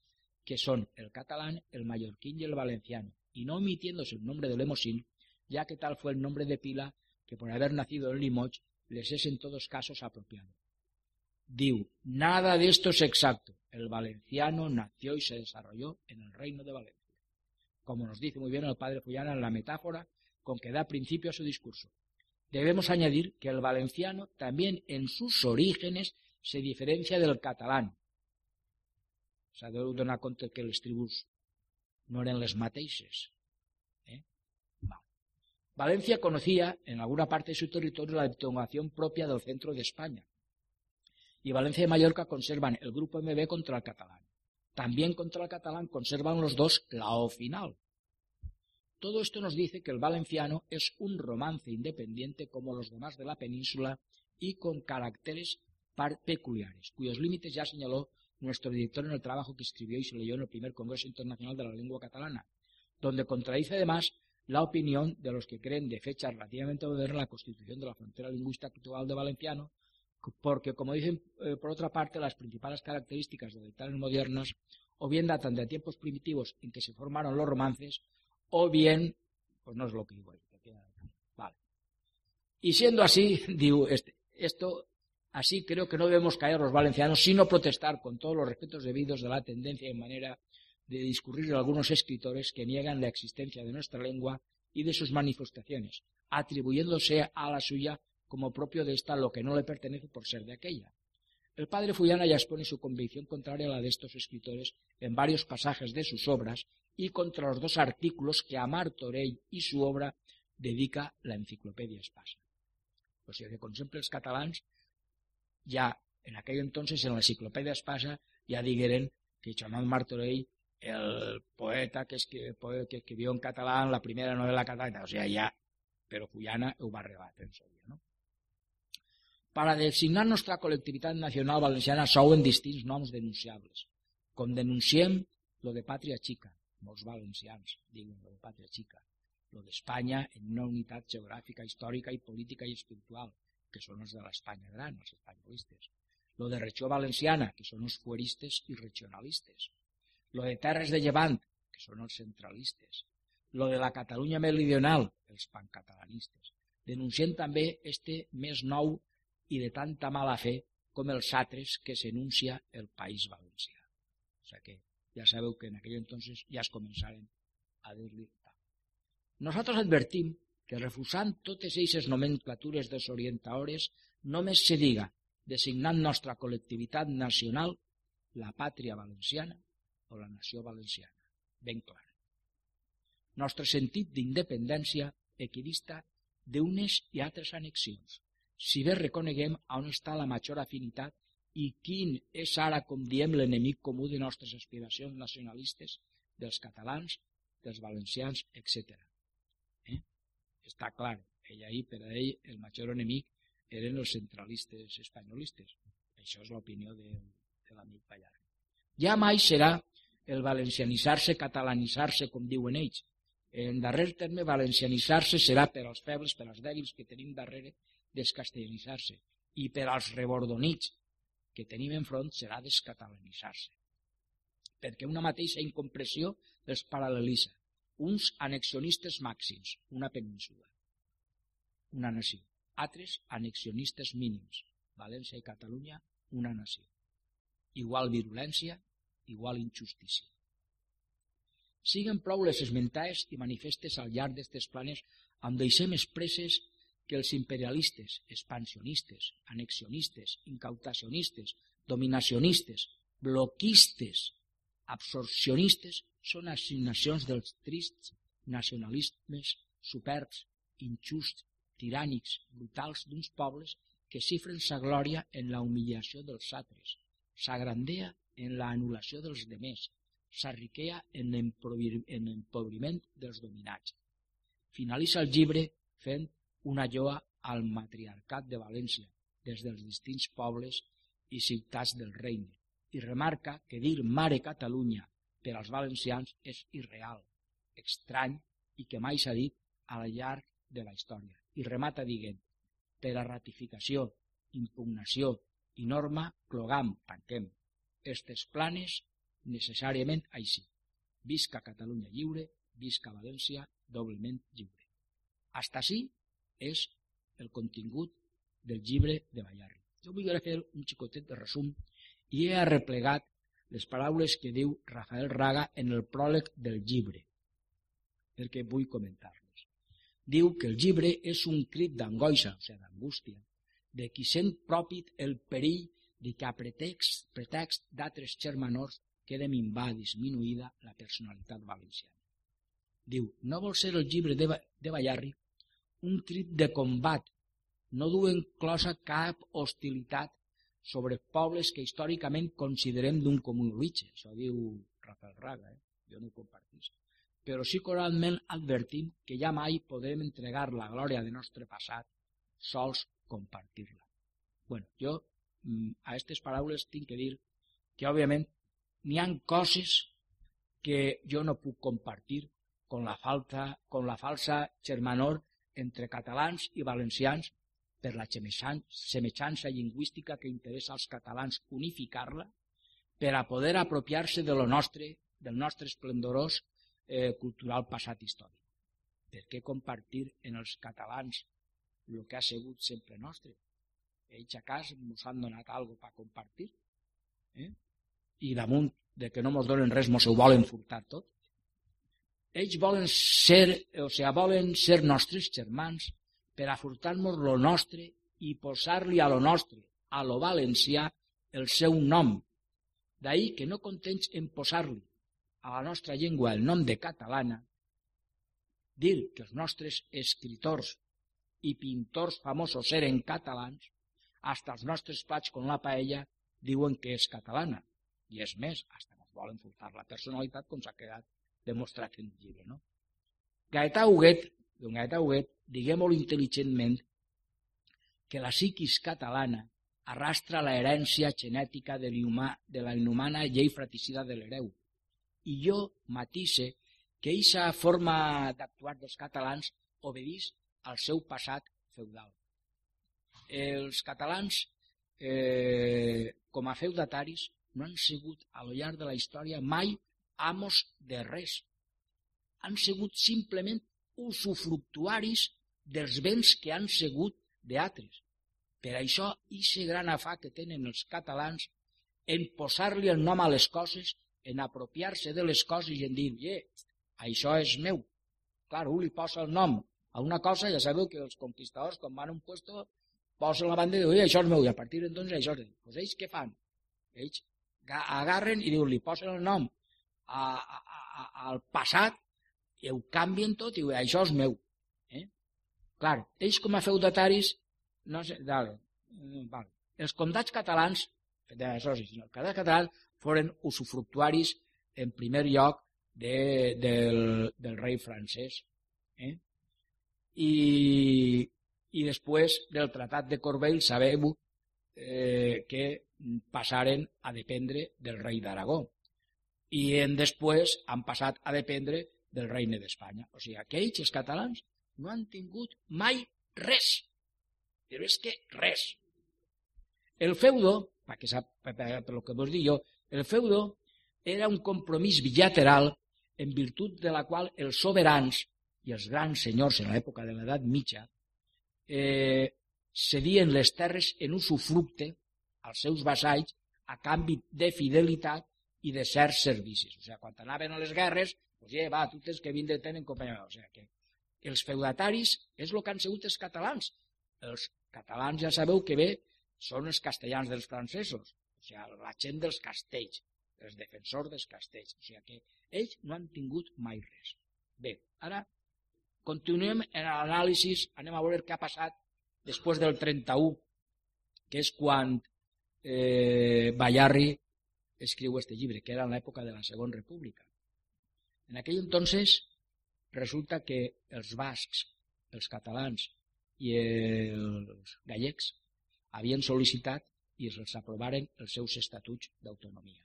que son el catalán, el mallorquín y el valenciano, y no omitiéndose el nombre de lemosín, ya que tal fue el nombre de pila que por haber nacido en Limoges les es en todos casos apropiado. Diu, nada de esto es exacto. El valenciano nació y se desarrolló en el reino de Valencia. Como nos dice muy bien el padre Fullana en la metáfora con que da principio a su discurso. Debemos añadir que el valenciano también en sus orígenes se diferencia del catalán. S'ha de donar compte que les tribus no eren les mateixes. ¿eh? Valencia conocía en alguna parte de su territorio la denominación propia del centro de España. Y Valencia y Mallorca conservan el grupo MB contra el catalán. También contra el catalán conservan los dos la O final. Todo esto nos dice que el valenciano es un romance independiente como los demás de la península y con caracteres peculiares, cuyos límites ya señaló nuestro director en el trabajo que escribió y se leyó en el primer Congreso Internacional de la Lengua Catalana, donde contradice además la opinión de los que creen de fecha relativamente moderna la constitución de la frontera lingüística actual de valenciano, porque, como dicen eh, por otra parte, las principales características de dictales modernas o bien datan de tiempos primitivos en que se formaron los romances, o bien, pues no es lo que digo ahí. Vale. Y siendo así, digo, este, esto Así creo que no debemos caer los valencianos, sino protestar con todos los respetos debidos de la tendencia y manera de discurrir de algunos escritores que niegan la existencia de nuestra lengua y de sus manifestaciones, atribuyéndose a la suya como propio de esta lo que no le pertenece por ser de aquella. El padre Fullana ya expone su convicción contraria a la de estos escritores en varios pasajes de sus obras y contra los dos artículos que a Martorell y su obra dedica la enciclopedia espasa. O sea que, con siempre los catalans ya en aquel entonces en la enciclopedia espasa ya digueren que Joan Martorell, el poeta que, escribió, que escribió en catalán la primera novela catalana, o sea, ya, pero Fullana ho va rebatre en dia, no? Para designar nuestra colectivitat nacional valenciana souen distints noms denunciables. Com denunciem lo de pàtria xica, molts valencians diuen lo de pàtria xica, lo d'Espanya en una unitat geogràfica, històrica i política i espiritual, que són els de l'Espanya gran, els espanyolistes. Lo de regió valenciana, que són els fueristes i regionalistes. Lo de terres de llevant, que són els centralistes. Lo de la Catalunya meridional, els pancatalanistes. Denuncien també este més nou i de tanta mala fe com els satres que s'enuncia el País Valencià. O sigui que ja sabeu que en aquell entonces ja es començaren a dir-li Nosaltres advertim que refusant totes eixes nomenclatures desorientadores només se diga, designant nostra col·lectivitat nacional, la pàtria valenciana o la nació valenciana. Ben clar. Nostre sentit d'independència equidista d'unes i altres anexions, si bé reconeguem on està la major afinitat i quin és ara, com diem, l'enemic comú de nostres aspiracions nacionalistes, dels catalans, dels valencians, etc està clar, ell ahir, per a ell, el major enemic eren els centralistes espanyolistes. Això és l'opinió de, de l'amic Ballar. Ja mai serà el valencianitzar-se, catalanitzar-se, com diuen ells. En darrer terme, valencianitzar-se serà per als febles, per als dèbils que tenim darrere, descastellanitzar-se. I per als rebordonits que tenim enfront serà descatalanitzar-se. Perquè una mateixa incompressió els paral·lelitza uns anexionistes màxims, una península, una nació. Altres anexionistes mínims, València i Catalunya, una nació. Igual virulència, igual injustícia. Siguen prou les esmentades i manifestes al llarg d'aquestes planes on deixem expresses que els imperialistes, expansionistes, anexionistes, incautacionistes, dominacionistes, bloquistes, absorcionistes són assignacions dels trists nacionalismes superbs, injusts tirànics, brutals d'uns pobles que cifren sa glòria en la humiliació dels satres, sa grandea en la anul·lació dels demés, sa riquea en l'empobriment dels dominats. Finalitza el llibre fent una lloa al matriarcat de València des dels distints pobles i ciutats del regne i remarca que dir Mare Catalunya per als valencians és irreal, estrany i que mai s'ha dit a la llarg de la història. I remata dient, per a ratificació, impugnació i norma, clogam, tanquem. Estes planes necessàriament així. Visca Catalunya lliure, visca València doblement lliure. Hasta així és el contingut del llibre de Ballarri. Jo vull fer un xicotet de resum i he arreplegat les paraules que diu Rafael Raga en el pròleg del llibre, perquè vull comentar-los. Diu que el llibre és un crit d'angoixa, o sigui, d'angústia, de qui sent pròpit el perill de que a pretext, pretext d'altres germanors quede minvar disminuïda la personalitat valenciana. Diu, no vol ser el llibre de, de Ballarri un crit de combat, no duen closa cap hostilitat sobre pobles que històricament considerem d'un comú origen. Això diu Rafael Raga, eh? jo no ho compartís. Però sí que oralment advertim que ja mai podrem entregar la glòria del nostre passat sols compartir-la. bueno, jo mm, a aquestes paraules tinc que dir que, òbviament, n'hi han coses que jo no puc compartir con la, falta, con la falsa germanor entre catalans i valencians per la semejança lingüística que interessa als catalans unificar-la per a poder apropiar-se de lo nostre, del nostre esplendorós eh, cultural passat històric. Per què compartir en els catalans el que ha sigut sempre nostre? Ells a cas ens han donat alguna per compartir. Eh? I damunt de que no ens donen res, ens ho volen furtar tot. Ells volen ser, o sigui, volen ser nostres germans, per a furtar-nos lo nostre i posar-li a lo nostre, a lo valencià, el seu nom. D'ahir que no contents en posar-li a la nostra llengua el nom de catalana, dir que els nostres escriptors i pintors famosos eren catalans, hasta els nostres plats con la paella diuen que és catalana. I és més, hasta ens volen furtar la personalitat com s'ha quedat demostrat en el llibre. No? Gaetà Huguet d'un Gaeta Huguet, digué molt intel·ligentment que la psiquis catalana arrastra la herència genètica de, de la inhumana llei fratricida de l'hereu. I jo matisse que eixa forma d'actuar dels catalans obedís al seu passat feudal. Els catalans, eh, com a feudataris, no han sigut a lo llarg de la història mai amos de res. Han sigut simplement usufructuaris dels béns que han segut d'altres. Per això, ixe gran afà que tenen els catalans en posar-li el nom a les coses, en apropiar-se de les coses i en dir, yeah, això és meu. Clar, un li posa el nom a una cosa, ja sabeu que els conquistadors, quan van a un puesto, posen la bandera i diuen, això és meu, i a partir d'entonces això és meu. Pues ells què fan? Ells agarren i diuen, li posen el nom a, a, a, al passat i ho canvien tot i això és meu. Eh? Clar, ells com a feudataris, no sé, dale, mm, vale. els condats catalans, de socis, els condats catalans foren usufructuaris en primer lloc de, del, del rei francès. Eh? I, I després del Tratat de Corbell sabeu eh, que passaren a dependre del rei d'Aragó. I en després han passat a dependre del regne d'Espanya. O sigui, que ells, els catalans, no han tingut mai res. Però és que res. El feudo, perquè sap, per, per, el que vos dic jo, el feudo era un compromís bilateral en virtut de la qual els soberans i els grans senyors en l'època de l'edat mitja eh, cedien les terres en usufructe als seus vassalls a canvi de fidelitat i de certs servicis. O sigui, quan anaven a les guerres, ja, va, tu tens que vindre en companyia. O sigui, que els feudataris és el que han sigut els catalans. Els catalans ja sabeu que bé són els castellans dels francesos, o sigui, la gent dels castells, els defensors dels castells. O sigui que ells no han tingut mai res. Bé, ara continuem en l'anàlisi, anem a veure què ha passat després del 31, que és quan eh, Bayarri escriu este llibre, que era en l'època de la Segona República. En aquell entonces resulta que els bascs, els catalans i els gallecs havien sol·licitat i els aprovaren els seus estatuts d'autonomia.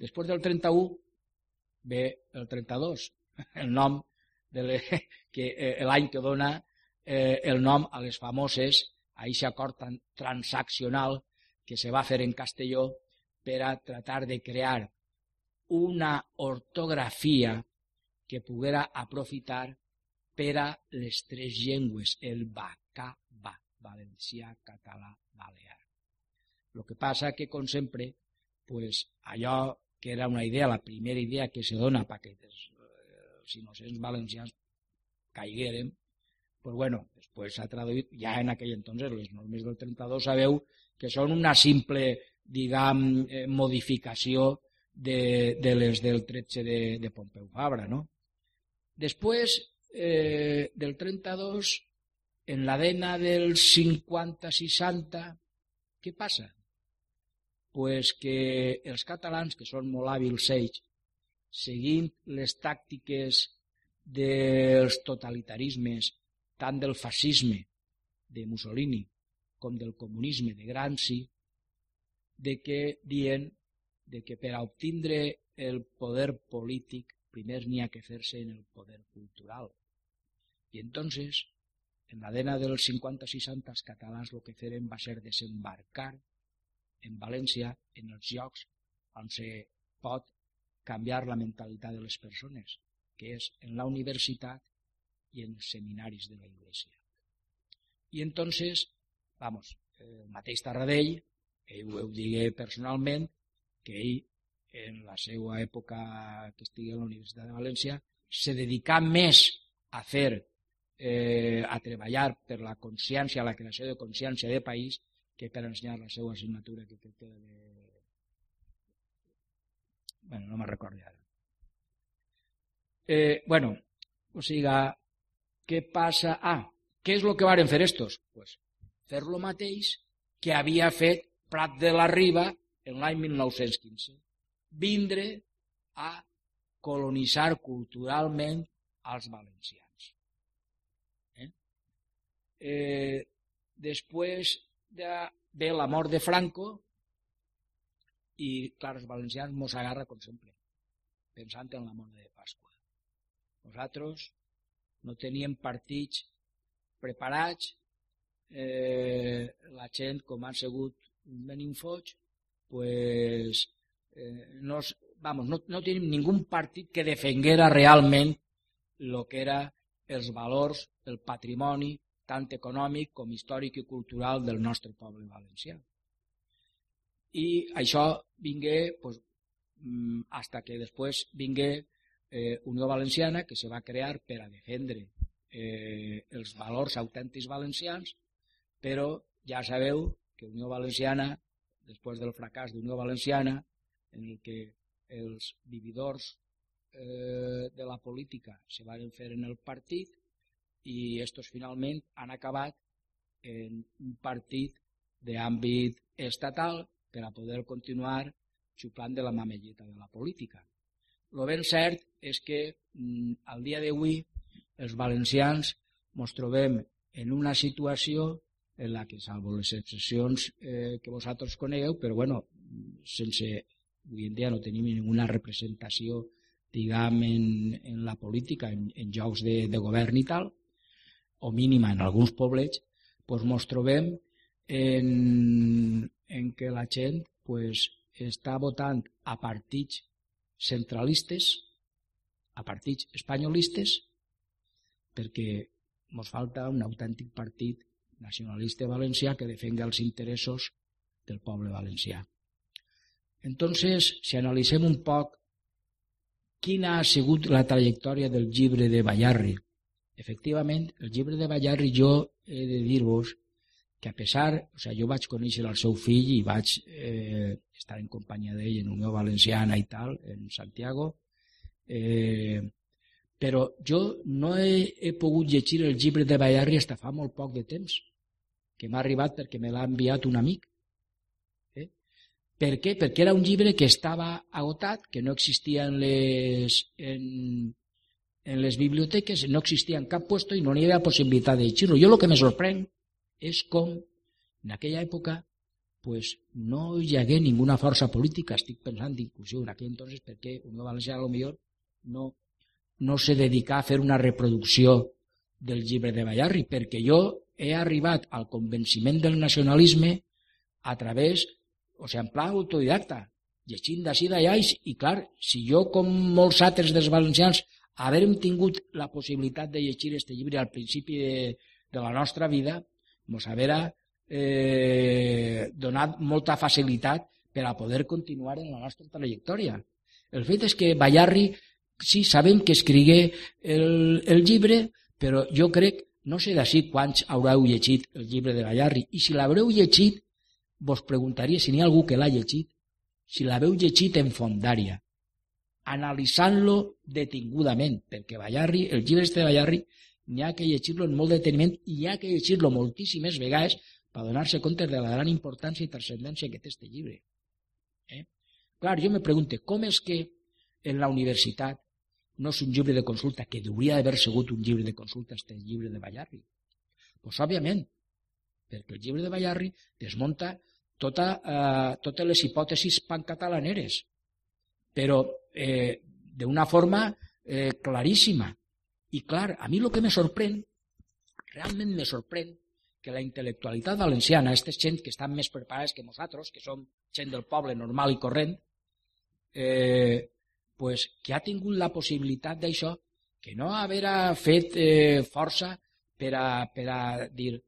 Després del 31 ve el 32, el nom de que eh, l'any que dona eh, el nom a les famoses a aquest acord transaccional que se va fer en Castelló per a tratar de crear una ortografia que poguera aprofitar per a les tres llengües, el bacà, va, valencià, català, balear. El que passa que, com sempre, pues, allò que era una idea, la primera idea que se dona perquè els, els innocents valencians caigueren, pues bueno, després s'ha traduït, ja en aquell entonces, les normes del 32, sabeu que són una simple, diguem, eh, modificació de, de les del 13 de, de Pompeu Fabra, no? Després eh, del 32, en la dena del 50-60, què passa? pues que els catalans, que són molt hàbils ells, seguint les tàctiques dels totalitarismes, tant del fascisme de Mussolini com del comunisme de Gramsci, de que dient de que per a obtindre el poder polític primer n'hi ha que fer-se en el poder cultural. I entonces, en la dena dels 50-60 els catalans el que feren va ser desembarcar en València en els llocs on se pot canviar la mentalitat de les persones, que és en la universitat i en els seminaris de la Iglesia. I entonces, vamos, el mateix Tarradell, ell ho digué personalment, que ell, en la seva època que estigui a la Universitat de València, se dedicà més a fer, eh, a treballar per la consciència, la creació de consciència de país, que per ensenyar la seva assignatura que crec que era de... Bueno, no me'n recordo ara. Eh, bueno, o sigui, què passa? Ah, què és el que varen fer estos? Pues, fer lo mateix que havia fet Prat de la Riba en l'any 1915. Vindre a colonitzar culturalment als valencians. Eh? Eh, després de, ve la mort de Franco i, clar, els valencians mos agarra com sempre, pensant en la mort de Pasqua. Nosaltres no teníem partits preparats, eh, la gent, com han sigut un foig, pues, eh, no, vamos, no, no tenim ningú partit que defenguera realment el que era els valors, el patrimoni, tant econòmic com històric i cultural del nostre poble valencià. I això vingué pues, hasta mm, que després vingué eh, Unió Valenciana, que se va crear per a defendre eh, els valors autèntics valencians, però ja sabeu que Unió Valenciana, després del fracàs d'Unió Valenciana, en el que els vividors eh, de la política se van fer en el partit, i estos finalment han acabat en un partit d'àmbit estatal per a poder continuar xuplant de la mamelleta de la política. Lo ben cert és que mm, al dia d'avui els valencians ens trobem en una situació en la que, salvo les excepcions eh, que vosaltres conegueu, però bueno, sense, avui en dia no tenim ninguna representació diguem, en, en la política, en, en jocs de, de govern i tal, o mínima en alguns poblets, pues ens trobem en, en que la gent pues, està votant a partits centralistes, a partits espanyolistes, perquè ens falta un autèntic partit nacionalista valencià que defenga els interessos del poble valencià. Entonces, si analitzem un poc quina ha sigut la trajectòria del llibre de Bayarri, Efectivament, el llibre de Ballarri jo he de dir-vos que a pesar, o sigui, jo vaig conèixer el seu fill i vaig eh, estar en companyia d'ell en Unió Valenciana i tal, en Santiago, eh, però jo no he, he pogut llegir el llibre de Bayarri fins fa molt poc de temps, que m'ha arribat perquè me l'ha enviat un amic. Eh? Per què? Perquè era un llibre que estava agotat, que no existia en les, en, en les biblioteques, no existia en cap puesto i no hi havia possibilitat de llegir-lo. Jo el que me sorprèn és com en aquella època pues, no hi hagué ninguna força política, estic pensant inclusive en aquell entonces perquè Unió Valenciana millor no, no se dedica a fer una reproducció del llibre de Bayarri, perquè jo he arribat al convenciment del nacionalisme a través, o sigui, en pla autodidacta, llegint d'ací d'allà, i, i clar, si jo, com molts altres dels valencians, haver tingut la possibilitat de llegir aquest llibre al principi de, de la nostra vida, ens haurà eh, donat molta facilitat per a poder continuar en la nostra trajectòria. El fet és que Bayarri, sí, sabem que escrigué el, el llibre, però jo crec, no sé d'ací quants haureu llegit el llibre de Bayarri, i si l'haureu llegit, vos preguntaria si n'hi ha algú que l'ha llegit, si l'haveu llegit en fondària, analitzant-lo detingudament, perquè Bayarri, el llibre este de Bayarri, n'hi ha que llegir-lo en molt deteniment i hi ha que llegir-lo moltíssimes vegades per donar-se compte de la gran importància i transcendència que té aquest llibre. Eh? Clar, jo me pregunto, com és que en la universitat no és un llibre de consulta, que hauria d'haver sigut un llibre de consulta, este llibre de Bayarri? Doncs, pues, òbviament, perquè el llibre de Bayarri desmunta tota, eh, totes les hipòtesis pancatalaneres, però eh, d'una forma eh, claríssima. I clar, a mi el que me sorprèn, realment me sorprèn, que la intel·lectualitat valenciana, aquestes gent que estan més preparades que nosaltres, que som gent del poble normal i corrent, eh, pues, que ha tingut la possibilitat d'això, que no haver fet eh, força per a, per a dir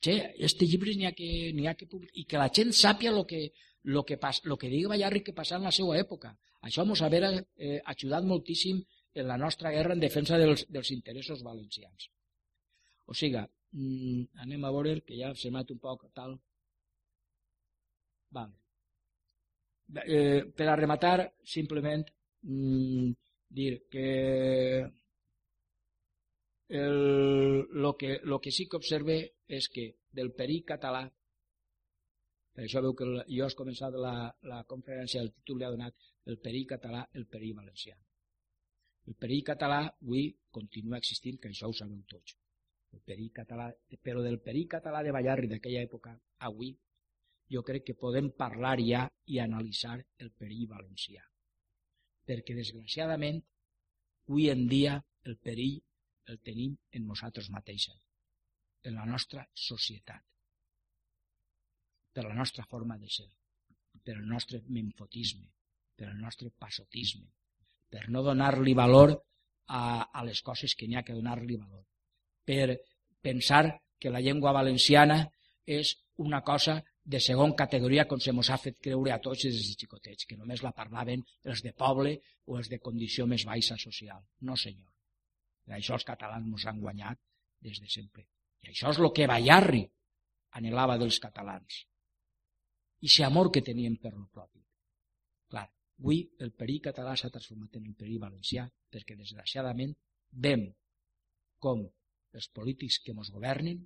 che, este llibre n'hi ha que, ha que publicar, i que la gent sàpia el que, lo que, pas, lo que digui Ballarri que passava en la seva època. Això ens haver eh, ajudat moltíssim en la nostra guerra en defensa dels, dels interessos valencians. O sigui, mm, anem a veure que ja s'ha anat un poc tal. Vale. Eh, per a rematar, simplement mm, dir que el, lo que, lo que sí que observe és que del perill català per això veu que jo has començat la, la conferència, el títol li ha donat el perill català, el perill valencià. El perill català avui continua existint, que això ho sabeu tots. El perill català, però del perill català de Ballarri d'aquella època, avui, jo crec que podem parlar ja i analitzar el perill valencià. Perquè, desgraciadament, avui en dia el perill el tenim en nosaltres mateixos, en la nostra societat per la nostra forma de ser, per el nostre memfotisme, per el nostre passotisme, per no donar-li valor a, a les coses que n'hi ha que donar-li valor, per pensar que la llengua valenciana és una cosa de segon categoria com se mos ha fet creure a tots des de xicotets, que només la parlaven els de poble o els de condició més baixa social. No, senyor. I això els catalans ens han guanyat des de sempre. I això és el que Ballarri anhelava dels catalans i aquest amor que teníem per lo propi. Clar, avui el perill català s'ha transformat en el perill valencià perquè desgraciadament vem com els polítics que ens governen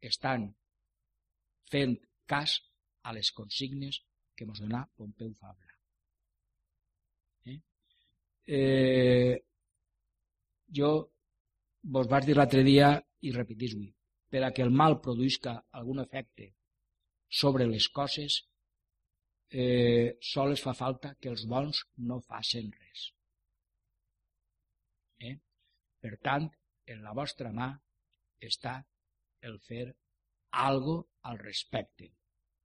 estan fent cas a les consignes que ens donà Pompeu Fabra. Eh? Eh, jo vos vaig dir l'altre dia i repetís avui, per a que el mal produïsca algun efecte sobre les coses, eh, sols fa falta que els bons no facin res. Eh? Per tant, en la vostra mà està el fer algo al respecte.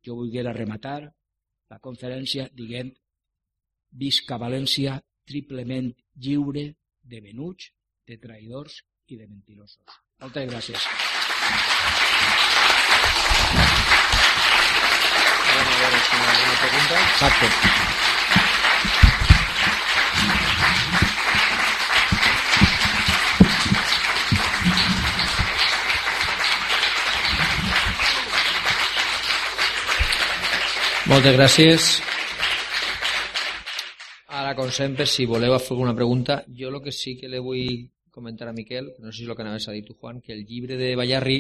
Jo volguera rematar la conferència dient visca València triplement lliure de venuts, de traïdors i de mentirosos. Moltes gràcies. alguna pregunta. Exacte. Moltes gràcies. Ara com sempre, si voleu fer alguna pregunta, jo el que sí que le vull comentar a Miquel, no sé si és el que anaves a dir tu, Juan, que el llibre de Ballarri,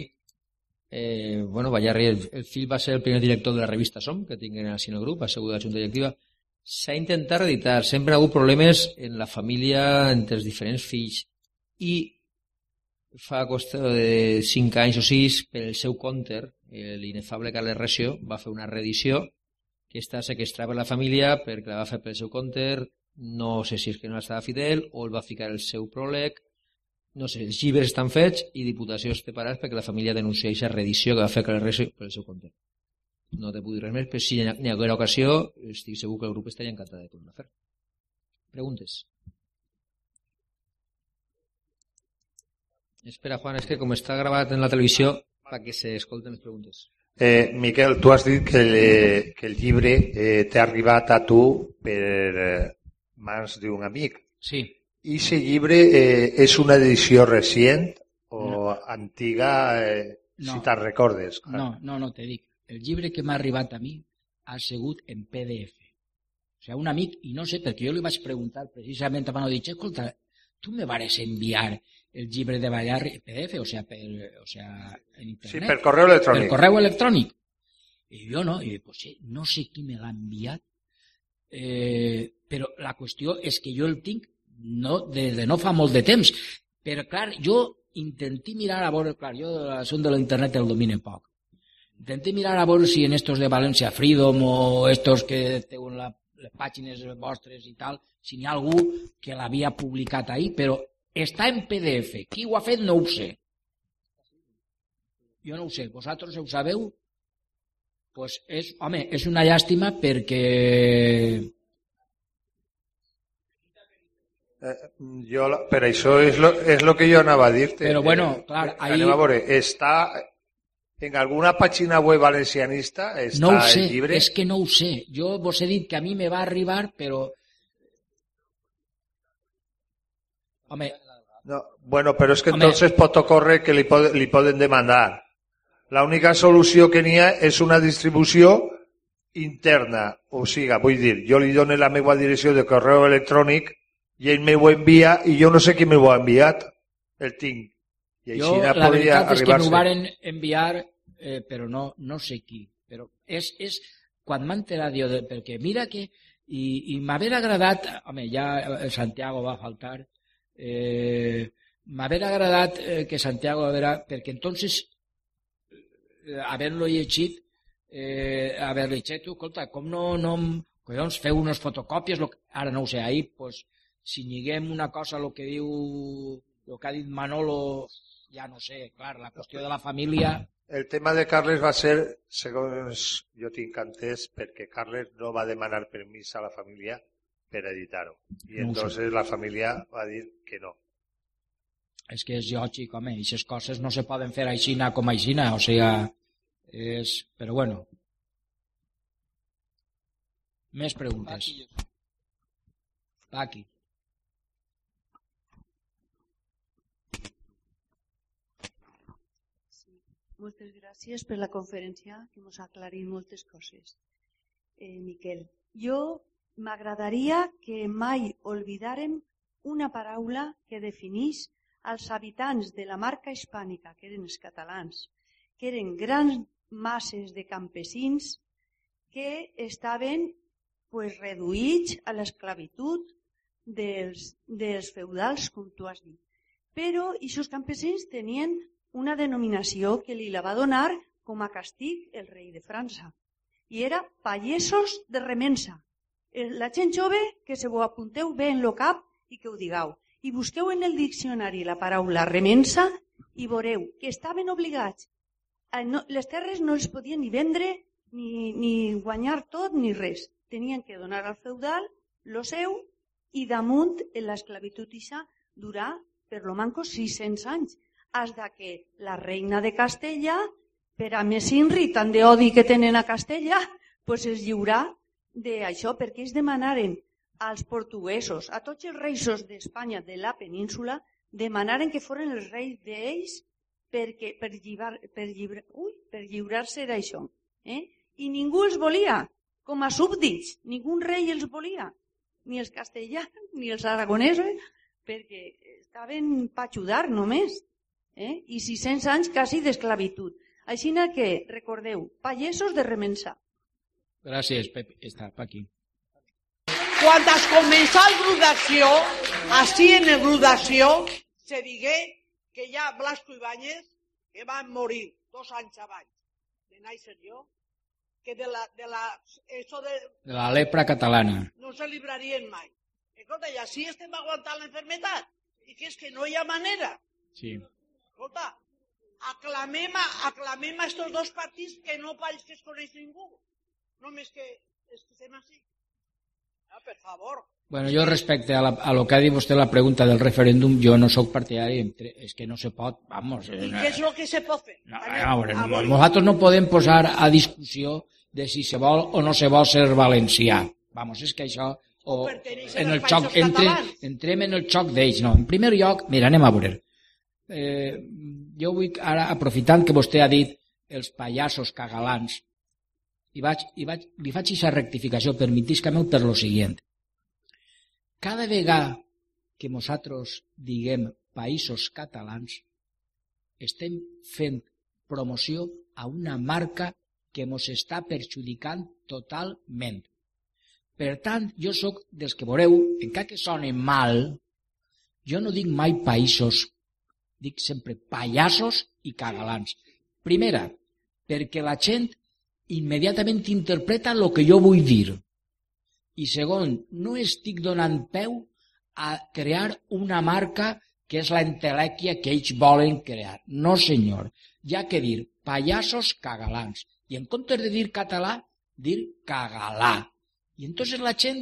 eh, bueno, Ballarri, el, el fill va ser el primer director de la revista Som, que tinguin al Sinogrup, va ser la Junta Directiva, s'ha intentat editar, sempre ha hagut problemes en la família entre els diferents fills. I fa qüestió de 5 anys o 6 per el seu counter, l'inefable Carles Recio va fer una reedició que està sequestrada per la família perquè la va fer pel seu counter, no sé si és que no estava fidel o el va ficar el seu pròleg, no sé, els llibres estan fets i Diputació es té perquè la família denuncia aquesta reedició que va fer Carles Recio per el seu counter no te puc dir res més, però si n'hi haguera ocasió, estic segur que el grup estaria encantat de tornar a fer. Preguntes? Espera, Juan, és que com està gravat en la televisió, perquè se escolten les preguntes. Eh, Miquel, tu has dit que, le, que el llibre eh, t'ha arribat a tu per eh, mans d'un amic. Sí. I aquest llibre eh, és una edició recent o no. antiga, eh, no. si te'n recordes? Clar. No, no, no, te dic el llibre que m'ha arribat a mi ha sigut en PDF. O sigui, un amic, i no sé, perquè jo li vaig preguntar precisament a dic, escolta, tu me vares enviar el llibre de Ballarri en PDF, o sea, per, o sea, en internet. Sí, per correu electrònic. Per correu electrònic. I jo no, i pues, sí, no sé qui me l'ha enviat, eh, però la qüestió és que jo el tinc no, des de no fa molt de temps, però clar, jo intenti mirar a veure, clar, jo l'assumpte de l'internet el domine poc, Intenté mirar a veure si en estos de València Freedom o estos que tenen la, les pàgines vostres i tal, si n'hi ha algú que l'havia publicat ahir, però està en PDF. Qui ho ha fet no ho sé. Jo no ho sé. Vosaltres ho sabeu? Pues és, home, és una llàstima perquè... Eh, jo, per això és lo, és lo que jo anava a dir-te. Però bueno, clar, ahir... Anem a veure, està en alguna pàgina web valencianista està no ho sé, el llibre? és que no ho sé. Jo vos he dit que a mi me va arribar, però... Home... No, bueno, però és que Home... entonces pot ocórrer que li, pod li poden demandar. La única solució que n'hi ha és una distribució interna. O sigui, vull dir, jo li dono la meva direcció de correu electrònic i ell m'ho envia i jo no sé qui m'ho ha enviat. El tinc. I jo, la veritat és que m'ho varen enviar, eh, però no, no sé qui. Però és, és quan m'ha enterat jo, de, perquè mira que... I, i m'haver agradat, home, ja el Santiago va faltar, eh, m'haver agradat eh, que Santiago vera, perquè entonces eh, haver-lo llegit eh, haver llegit, escolta, com no, no collons, feu unes fotocòpies, lo, ara no ho sé, ahir, pues, si lliguem una cosa el que diu el que ha dit Manolo ja no sé, clar, la qüestió de la família... El tema de Carles va ser, segons jo tinc entès, perquè Carles no va demanar permís a la família per editar-ho. I no entonces la família va dir que no. És que és lògic, home, aquestes coses no se poden fer aixina com aixina, o sigui, és... Però bueno. Més preguntes. Aquí. Moltes gràcies per la conferència que ens ha aclarit moltes coses. Eh, Miquel, jo m'agradaria que mai oblidarem una paraula que definís als habitants de la marca hispànica, que eren els catalans, que eren grans masses de campesins que estaven pues, reduïts a l'esclavitud dels, dels feudals, com tu has dit. Però aquests campesins tenien una denominació que li la va donar com a castig el rei de França. I era pallesos de remensa. Eh, la gent jove, que se ho apunteu bé en lo cap i que ho digueu. I busqueu en el diccionari la paraula remensa i veureu que estaven obligats. Les terres no els podien ni vendre, ni, ni guanyar tot, ni res. Tenien que donar al feudal lo seu i damunt l'esclavitud ixa durar per lo manco 600 anys hasta que la reina de Castella, per a més inri tant d'odi que tenen a Castella, pues es lliurà d'això, perquè ells demanaren als portuguesos, a tots els reis d'Espanya de la península, demanaren que foren els reis d'ells perquè, per, llibar, per, llibre, ui, per lliurar-se d'això. Eh? I ningú els volia, com a súbdits, ningú rei els volia. ni els castellans, ni els aragonesos, perquè estaven per ajudar només. Eh? I 600 anys quasi d'esclavitud. Així que, recordeu, pagesos de remensar. Gràcies, Pep. Està per aquí. Quan es comença el grup d'acció, així en el grup d'acció, se digué que ja Blasco Ibáñez, que va morir dos anys abans de néixer jo, que de la, de la, eso de, De la lepra catalana. no se librarien mai. Escolta, i així estem aguantant l'enfermetat. I que és que no hi ha manera. Sí. Escolta, aclamem a, aclamem a estos dos partits que no pareix que es coneix ningú. Només que estem així. Ah, per favor. Bueno, jo respecte a, la, a lo que ha dit vostè la pregunta del referèndum, jo no sóc partidari, és que no se pot, vamos... I eh, què és el que se pot fer? No, a veure, no, nosaltres no podem posar a discussió de si se vol o no se vol ser valencià. Vamos, és que això... O, en el xoc, entre, entrem en el xoc d'ells, no. En primer lloc, mira, anem a veure. Eh, jo vull, ara, aprofitant que vostè ha dit els pallassos cagalans, i, vaig, i vaig, li faig aquesta rectificació, permetisca-me per lo siguiente. Cada vegada que nosaltres diguem països catalans, estem fent promoció a una marca que ens està perjudicant totalment. Per tant, jo sóc dels que veureu, encara que soni mal, jo no dic mai països, dic sempre pallassos i cagalans. Primera, perquè la gent immediatament interpreta el que jo vull dir. I segon, no estic donant peu a crear una marca que és la entelèquia que ells volen crear. No, senyor. Ha que dir pallassos cagalans. I en comptes de dir català, dir cagalà. I entonces la gent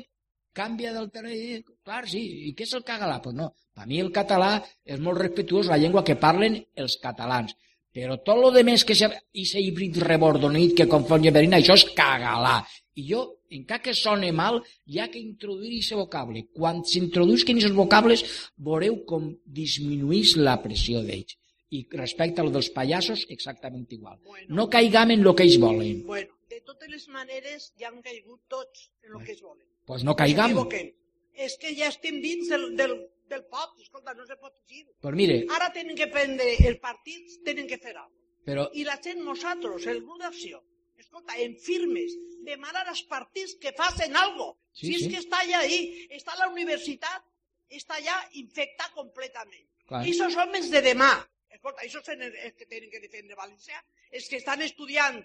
canvia del terreny clar, sí, i què és el cagalà? Pues no, per mi el català és molt respectuós la llengua que parlen els catalans. Però tot lo de més que se, i se híbrid rebordonit que confon Lleberina, això és cagalà. I jo, encara que sone mal, hi ha que introduir aquest vocable. Quan s'introduïsquen aquests vocables, veureu com disminuïs la pressió d'ells. I respecte a lo dels pallassos, exactament igual. Bueno. No caigam en el que ells volen. Bueno, de totes les maneres ja han caigut tots en el que es volen. Pues no No caigam. s'equivoquen. És que ja estem dins del, del, del pot, escolta, no se pot fugir. Pues mire, Ara tenen que prendre els partits, tenen que fer alguna cosa. però I la gent, nosaltres, el grup d'acció, escolta, en firmes, demanar als partits que facin algo. Sí, si és sí. que està allà ahí, està a la universitat, està allà infectat completament. Clar. I aquests homes de demà, escolta, això són els que tenen que defendre València, els que estan estudiant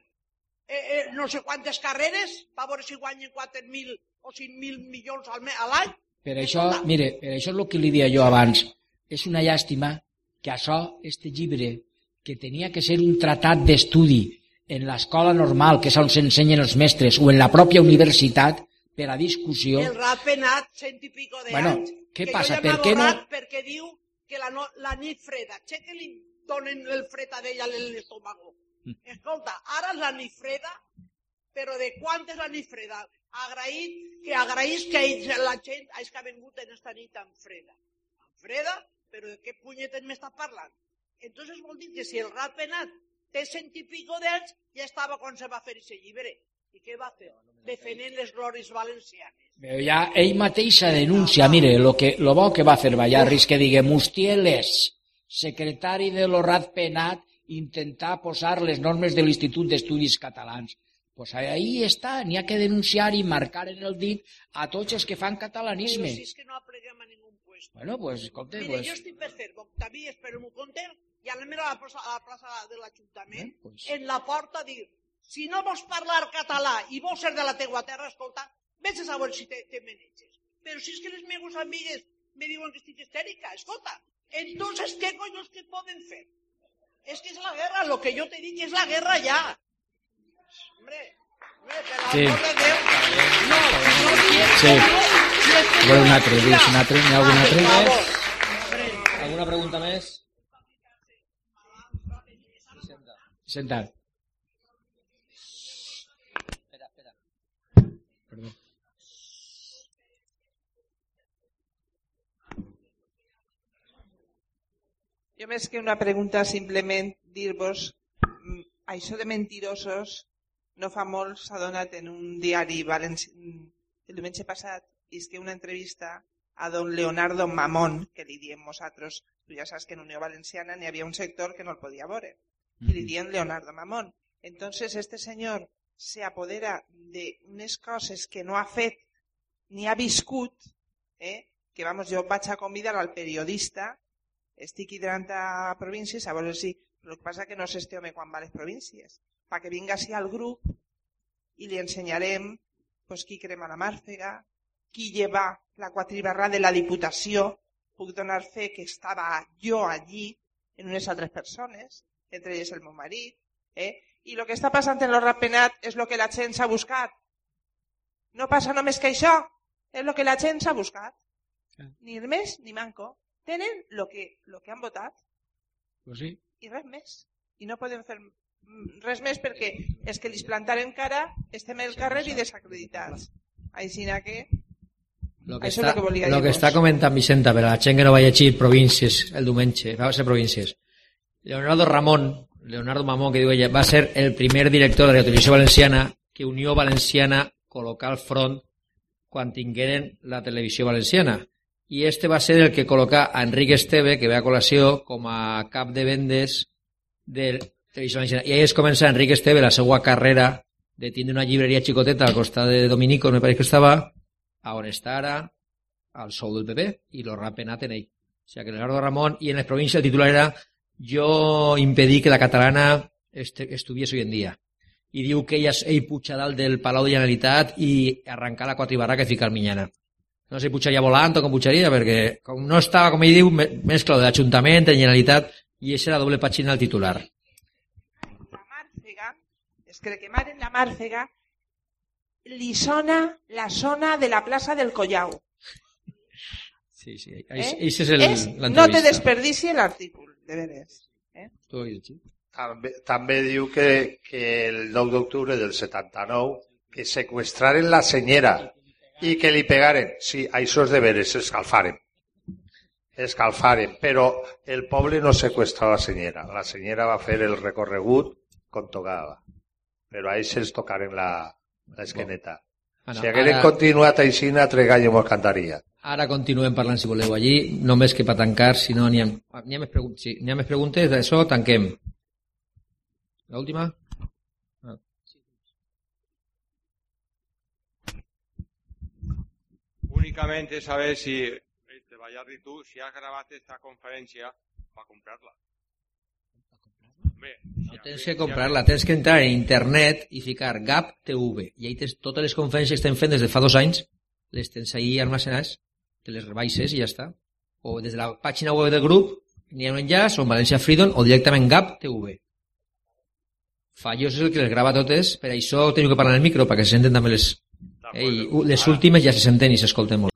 eh, eh, no sé quantes carreres, per veure si guanyen 4.000 o 5.000 milions al, a l'any. Per això, mire, per això és el que li dia jo abans. És una llàstima que això, este llibre, que tenia que ser un tratat d'estudi en l'escola normal, que és on s'ensenyen els mestres, o en la pròpia universitat, per a discussió, El rat penat, cent i pico de Bueno, anys. què passa? Per què no- perquè diu que la, no, la nit freda. Che que li donen el fred a l'estómago. Mm. Escolta, ara és la nit freda, però de quant és la nit freda? Agraït, que agraïs que ells, la gent és que ha vingut en esta nit tan freda. Tan freda, però de què punyetes m'estàs parlant? Entonces vol dir que si el rat penat té cent i pico d'anys, ja estava quan se va fer aquest llibre. I què va fer? Defendent les glòries valencianes. Però ja ell mateix se denuncia, mire, lo, que, lo bo que va fer Ballarris, que digui Mustieles, secretari de l'Orrat Penat, intentar posar les normes de l'Institut d'Estudis Catalans. Pues ahí està, n'hi ha que denunciar i marcar en el dit a tots els que fan catalanisme. Però si és que no apleguem a ningú puesto. Bueno, pues, escolta, Mire, pues, jo estic per fer Octaví, espero m'ho content, i a la plaça, a la plaça de l'Ajuntament, Eh, pues. en la porta dir, si no vols parlar català i vols ser de la teua terra, escolta, vés a saber si te, te maneges. Però si és que les meves amigues me diuen que estic histèrica, escolta, entonces, ¿qué coños que poden fer? Es que es la guerra, lo que yo te dic és la guerra ja. Sí. Sí. Vol un altre, digues un altre, n'hi ha algun altre? ¿Alguna pregunta más? senta. Espera, espera. Perdó. Jo més que una pregunta, simplement dir-vos, mm, això de mentirosos no fa molt s'ha donat en un diari valenci... el diumenge passat és que una entrevista a don Leonardo Mamón, que li diem nosaltres, tu ja saps que en Unió Valenciana n'hi havia un sector que no el podia veure, i li diem Leonardo Mamón. Entonces este senyor se apodera de unes coses que no ha fet ni ha viscut, eh? que vamos, jo vaig a convidar al periodista, estic hidrant a províncies, a veure si... El que passa que no sé este home quan va a les províncies, perquè vinga així al grup i li ensenyarem pues, qui crema la màrfega, qui lleva la quatribarra de la Diputació, puc donar fe que estava jo allí en unes altres persones, entre elles el meu marit, eh? i el que està passant en lo rapenat és el que la gent s'ha buscat. No passa només que això, és el que la gent s'ha buscat. Ni més ni manco. Tenen el que, lo que han votat Pues sí. i res més. I no podem fer res més perquè és que li plantaren cara, estem al carrer i desacreditats. Així que... Lo que, Això està, el que volia lo que està comentant Vicenta, per a la gent que no va llegir províncies el diumenge, va ser províncies. Leonardo Ramon, Leonardo Mamón, que diu ella, va ser el primer director de la televisió valenciana que Unió Valenciana col·locà al front quan tingueren la televisió valenciana. I este va ser el que col·locà a Enric Esteve, que ve a col·lació, com a cap de vendes de televisió valenciana. I ahí es comença Enric Esteve la seva carrera de tindre una llibreria xicoteta al costat de Dominico, me pareix que estava, a on està ara, al sou del PP, i lo rapenat en ell. O sigui que Leonardo Ramon, i en les províncies el titular era jo impedí que la catalana este, estuviese hoy en dia. I diu que ell, ell puja dalt del Palau de Generalitat i arrencar la quatribarra que fica el Minyana. No sé si pujaria volant o com pujaria, perquè com no estava, com ell diu, me- mescla de l'Ajuntament, de Generalitat, i això era doble pàgina al titular. La màrfega, es que quemaren la màrfega, li sona la zona de la plaça del Collao. Sí, sí. Eh? Això és el- És, no te desperdici l'artícul, de veres. Tu has llegit? També, també diu que, que el 9 d'octubre del 79 que sequestraren la senyera i que li pegaren. Sí, això és de veres, escalfaren. Escalfaren, però el poble no sequestrà la senyera. La senyera va fer el recorregut com tocava. Però a ells els tocaren la, l'esqueneta. Ah, no, si hagueren ara- continuat així, altre gallo mos cantaria. Ara continuem parlant, si voleu, allí, només que per tancar, si no n'hi ha, ha, més, pregun sí, n'hi ha més preguntes, d'això tanquem. L'última? Ah. Únicamente saber si este Vallardi tú, si has grabado esta conferencia para comprarla. No tens que comprar-la, tens que entrar en internet i ficar GAP TV. I ahí tens totes les conferències que estem fent des de fa dos anys, les tens ahí almacenades, te les rebaixes i ja està. O des de la pàgina web del grup, n'hi ha un enllaç, o en València Freedom, o directament GAP TV. Fallos és el que les grava totes, per això teniu que parlar en el micro, perquè se senten també les... Ei, les últimes ja se senten i s'escolten molt.